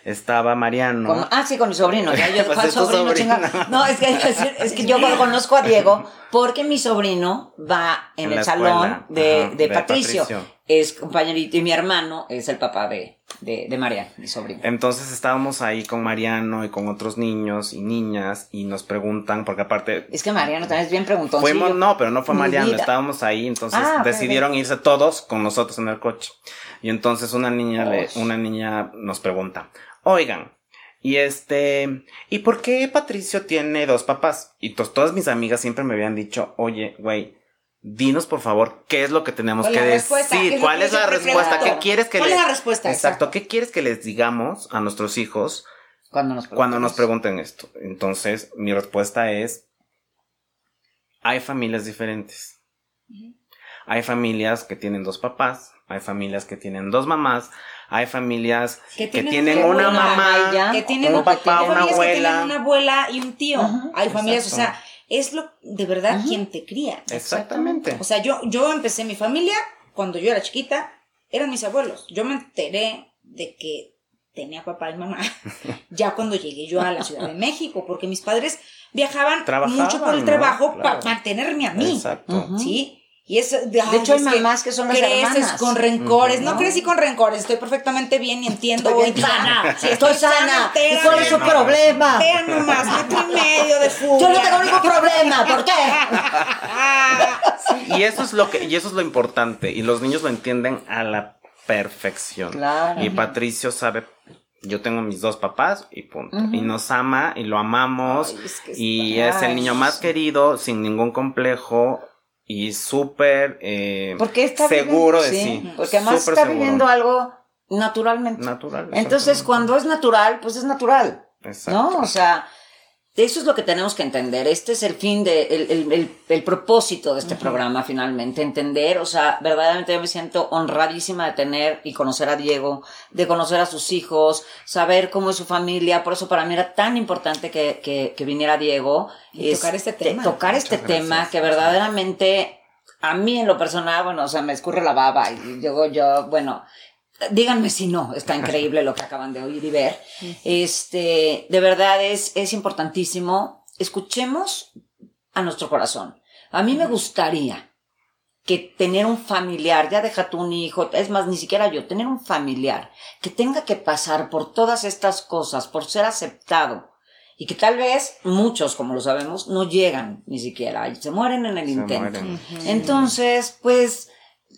estaba Mariano. ah, sí, con mi sobrino. Ya yo, pues sobrino, No, es que, es que yo conozco a Diego porque mi sobrino va en, el salón de, de, Patricio. Es compañerito y mi hermano es el papá de, de, de Mariano, mi sobrino. Entonces estábamos ahí con Mariano y con otros niños y niñas y nos preguntan, porque aparte... Es que Mariano también es bien preguntón. Fuimos, no, pero no fue Mariano, estábamos ahí, entonces ah, decidieron irse todos con nosotros en el coche. Y entonces una niña, le, una niña nos pregunta, oigan, y este, ¿y por qué Patricio tiene dos papás? Y todas mis amigas siempre me habían dicho, oye, güey, dinos por favor qué es lo que tenemos que decir. ¿Cuál es la respuesta? ¿Qué quieres que ¿Cuál es la respuesta? Exacto. ¿Qué quieres que les digamos a nuestros hijos cuando nos, cuando nos pregunten esto? Entonces, mi respuesta es, hay familias diferentes. Hay familias que tienen dos papás, hay familias que tienen dos mamás, hay familias que tienen, una, mamá, que tienen un papá, una abuela. una abuela y un tío. hay familias, o sea, es lo de verdad quien te cría. Exactamente. O sea, yo, yo empecé mi familia cuando yo era chiquita, eran mis abuelos. Yo me enteré de que tenía papá y mamá ya cuando llegué yo a la Ciudad de México, porque mis padres viajaban mucho por el trabajo para mantenerme a mí. Exacto. Sí. Y es, de hecho, hay mamás que son las hermanas. con rencores. No crecí con rencores. Estoy perfectamente bien y entiendo. Estoy sana. estoy, sana. ¿Y cuál es su problema? Vean nomás, metro y medio de fútbol. Yo no tengo ningún problema. ¿Por qué? y eso es lo que, y eso es lo importante. Y los niños lo entienden a la perfección. Claro. Y Patricio sabe yo tengo mis dos papás y punto. Y nos ama y lo amamos. y es el niño más querido, sin ningún complejo y súper eh, seguro de sí. Porque además está viviendo algo naturalmente. Natural. Entonces, cuando es natural, pues es natural. Exacto. ¿No? O sea, eso es lo que tenemos que entender. Este es el fin de, el, el, propósito de este programa, finalmente. Entender, o sea, verdaderamente yo me siento honradísima de tener y conocer a Diego, de conocer a sus hijos, saber cómo es su familia. Por eso para mí era tan importante que, que, que viniera Diego. Y tocar este tema. tocar este tema que verdaderamente a mí en lo personal, bueno, o sea, me escurre la baba y yo, yo, bueno, Díganme si no, está increíble lo que acaban de oír y ver. Este, de verdad es, es importantísimo. Escuchemos a nuestro corazón. A mí me gustaría que tener un familiar, ya deja tú un hijo, es más, ni siquiera yo, tener un familiar que tenga que pasar por todas estas cosas, por ser aceptado, y que tal vez muchos, como lo sabemos, no llegan ni siquiera, y se mueren en el intento. Entonces, pues,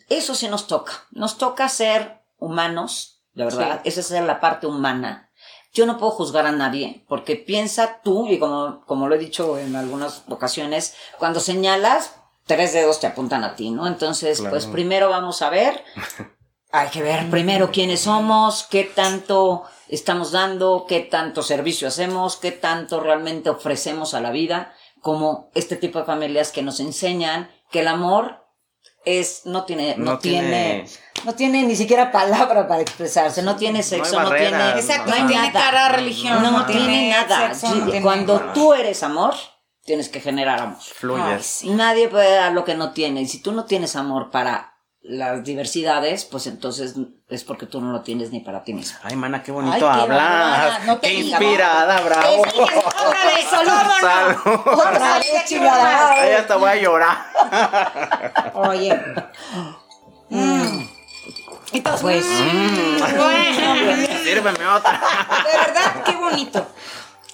eso sí nos toca, nos toca ser humanos, de verdad, esa es la parte humana, yo no puedo juzgar a nadie, porque piensa tú, y como, como lo he dicho en algunas ocasiones, cuando señalas, tres dedos te apuntan a ti, ¿no? Entonces, Claro. pues primero vamos a ver, hay que ver primero quiénes somos, qué tanto estamos dando, qué tanto servicio hacemos, qué tanto realmente ofrecemos a la vida, como este tipo de familias que nos enseñan que el amor es, no tiene, no, No tiene, tiene- no tiene ni siquiera palabra para expresarse, no tiene sexo, no, barreras, tiene, no. Exacto, no hay no tiene nada. cara, religión, no, no tiene tiene nada. sexo, no Sí, tiene Cuando nada. tú eres amor, tienes que generar amor. Fluyes. Ay, sí. Nadie puede dar lo que no tiene. Y si tú no tienes amor para las diversidades, pues entonces es porque tú no lo tienes ni para ti mismo. Ay, mana, qué Ay, bonito qué hablas. no te qué inspirada, bravo. Te dije, otra vez, ¿cómo Salud. no? Otra vez, chingada. Ay, hasta voy a llorar. Oye. Mm. Entonces, Pues, mm, bueno. Sírveme otra. De verdad, qué bonito.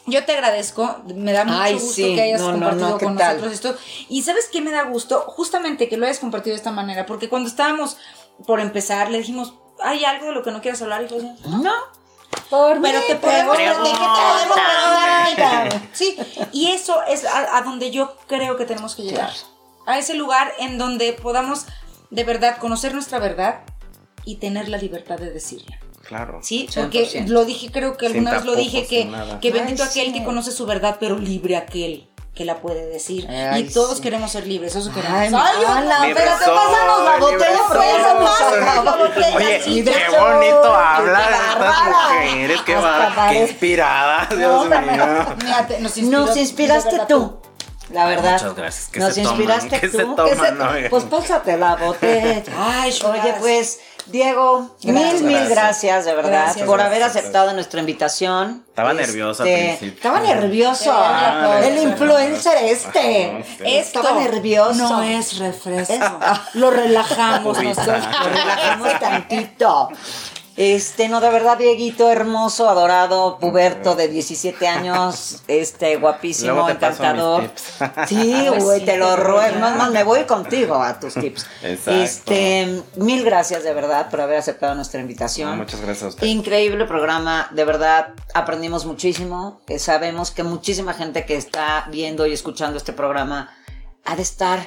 Yo te agradezco, me da mucho Ay, gusto sí. que hayas No, compartido no, ¿qué con tal? nosotros esto. Y sabes qué me da gusto, justamente que lo hayas compartido de esta manera, porque cuando estábamos por empezar, le dijimos, ¿hay algo de lo que no quieras hablar? Y fue así, no. Por pero mí, te podemos, ¿de qué te podemos? Sí, y eso es a, a donde yo creo que tenemos que llegar. A ese lugar en donde podamos de verdad conocer nuestra verdad y tener la libertad de decirla. Claro. Sí, porque 100%. lo dije, creo que alguna vez lo dije, que, que bendito Ay, aquel sí. que conoce su verdad, pero libre aquel que la puede decir. Ay, y todos sí. queremos ser libres, eso queremos. Ay, Ay, Libre espérate, soy, pásanos la botella, pero eso pasa la botella. Oye, sí, qué hecho, bonito hablar de estas mujeres, qué bárbara, qué parece- inspirada, No, Dios pero- mío. mira, te- nos, inspiró- Nos inspiraste tú. La verdad. Muchas gracias. ¿Qué Nos se toman? inspiraste ¿Qué tú. se toman, to- oigan? Pues pásate la botella. Ay. Oye, pues, Diego, Gracias. mil, mil Gracias. gracias, de verdad, Gracias. por haber Gracias. aceptado nuestra invitación. Estaba nervioso al principio. Estaba nervioso. Ah, el influencer este. sí. Estaba nervioso. No es refresco. Lo relajamos nosotros. Lo relajamos tantito. Este, no, de verdad, Dieguito, hermoso, adorado, puberto de 17 años, este, guapísimo, encantador. tips. Sí, güey, te lo ruego. No, más me voy contigo a tus tips. Exacto. Este, mil gracias de verdad por haber aceptado nuestra No, invitación. muchas gracias a usted. Increíble programa, de verdad aprendimos muchísimo. Eh, sabemos que muchísima gente que está viendo y escuchando este programa ha de estar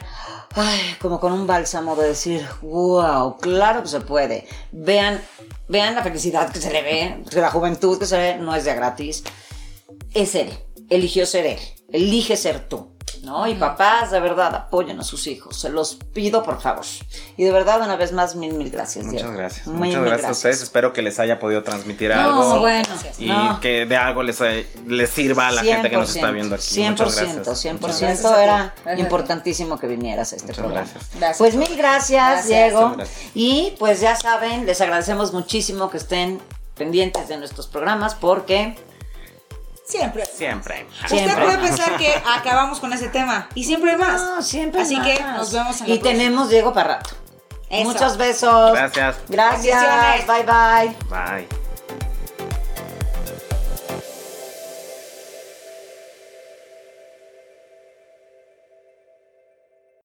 como con un bálsamo de decir, wow, claro que se puede. Vean, vean la felicidad que se le ve, que la juventud que se ve no es de gratis. Es él, eligió ser él, elige ser tú. ¿No? Y papás, de verdad, apoyen a sus hijos. Se los pido, por favor. Y de verdad, una vez más, mil, mil gracias. Muchas Diego. gracias. Mil, Muchas mil gracias, a ustedes. Espero que les haya podido transmitir algo. No, bueno, Y no. que de algo les, les sirva a la gente que nos está viendo aquí. 100%, Muchas gracias. 100%, Muchas gracias a ti. era Gracias importantísimo que vinieras a este Muchas programa. gracias. Gracias. Pues mil gracias, Gracias. Diego. Gracias. Y pues ya saben, les agradecemos muchísimo que estén pendientes de nuestros programas porque Siempre. Siempre. Siempre. Usted puede pensar que acabamos con ese tema y siempre hay más. No, siempre Así más. que nos vemos en la Y próxima. tenemos Diego para rato. Eso. Muchos besos. Gracias. Gracias. Bye bye. Bye.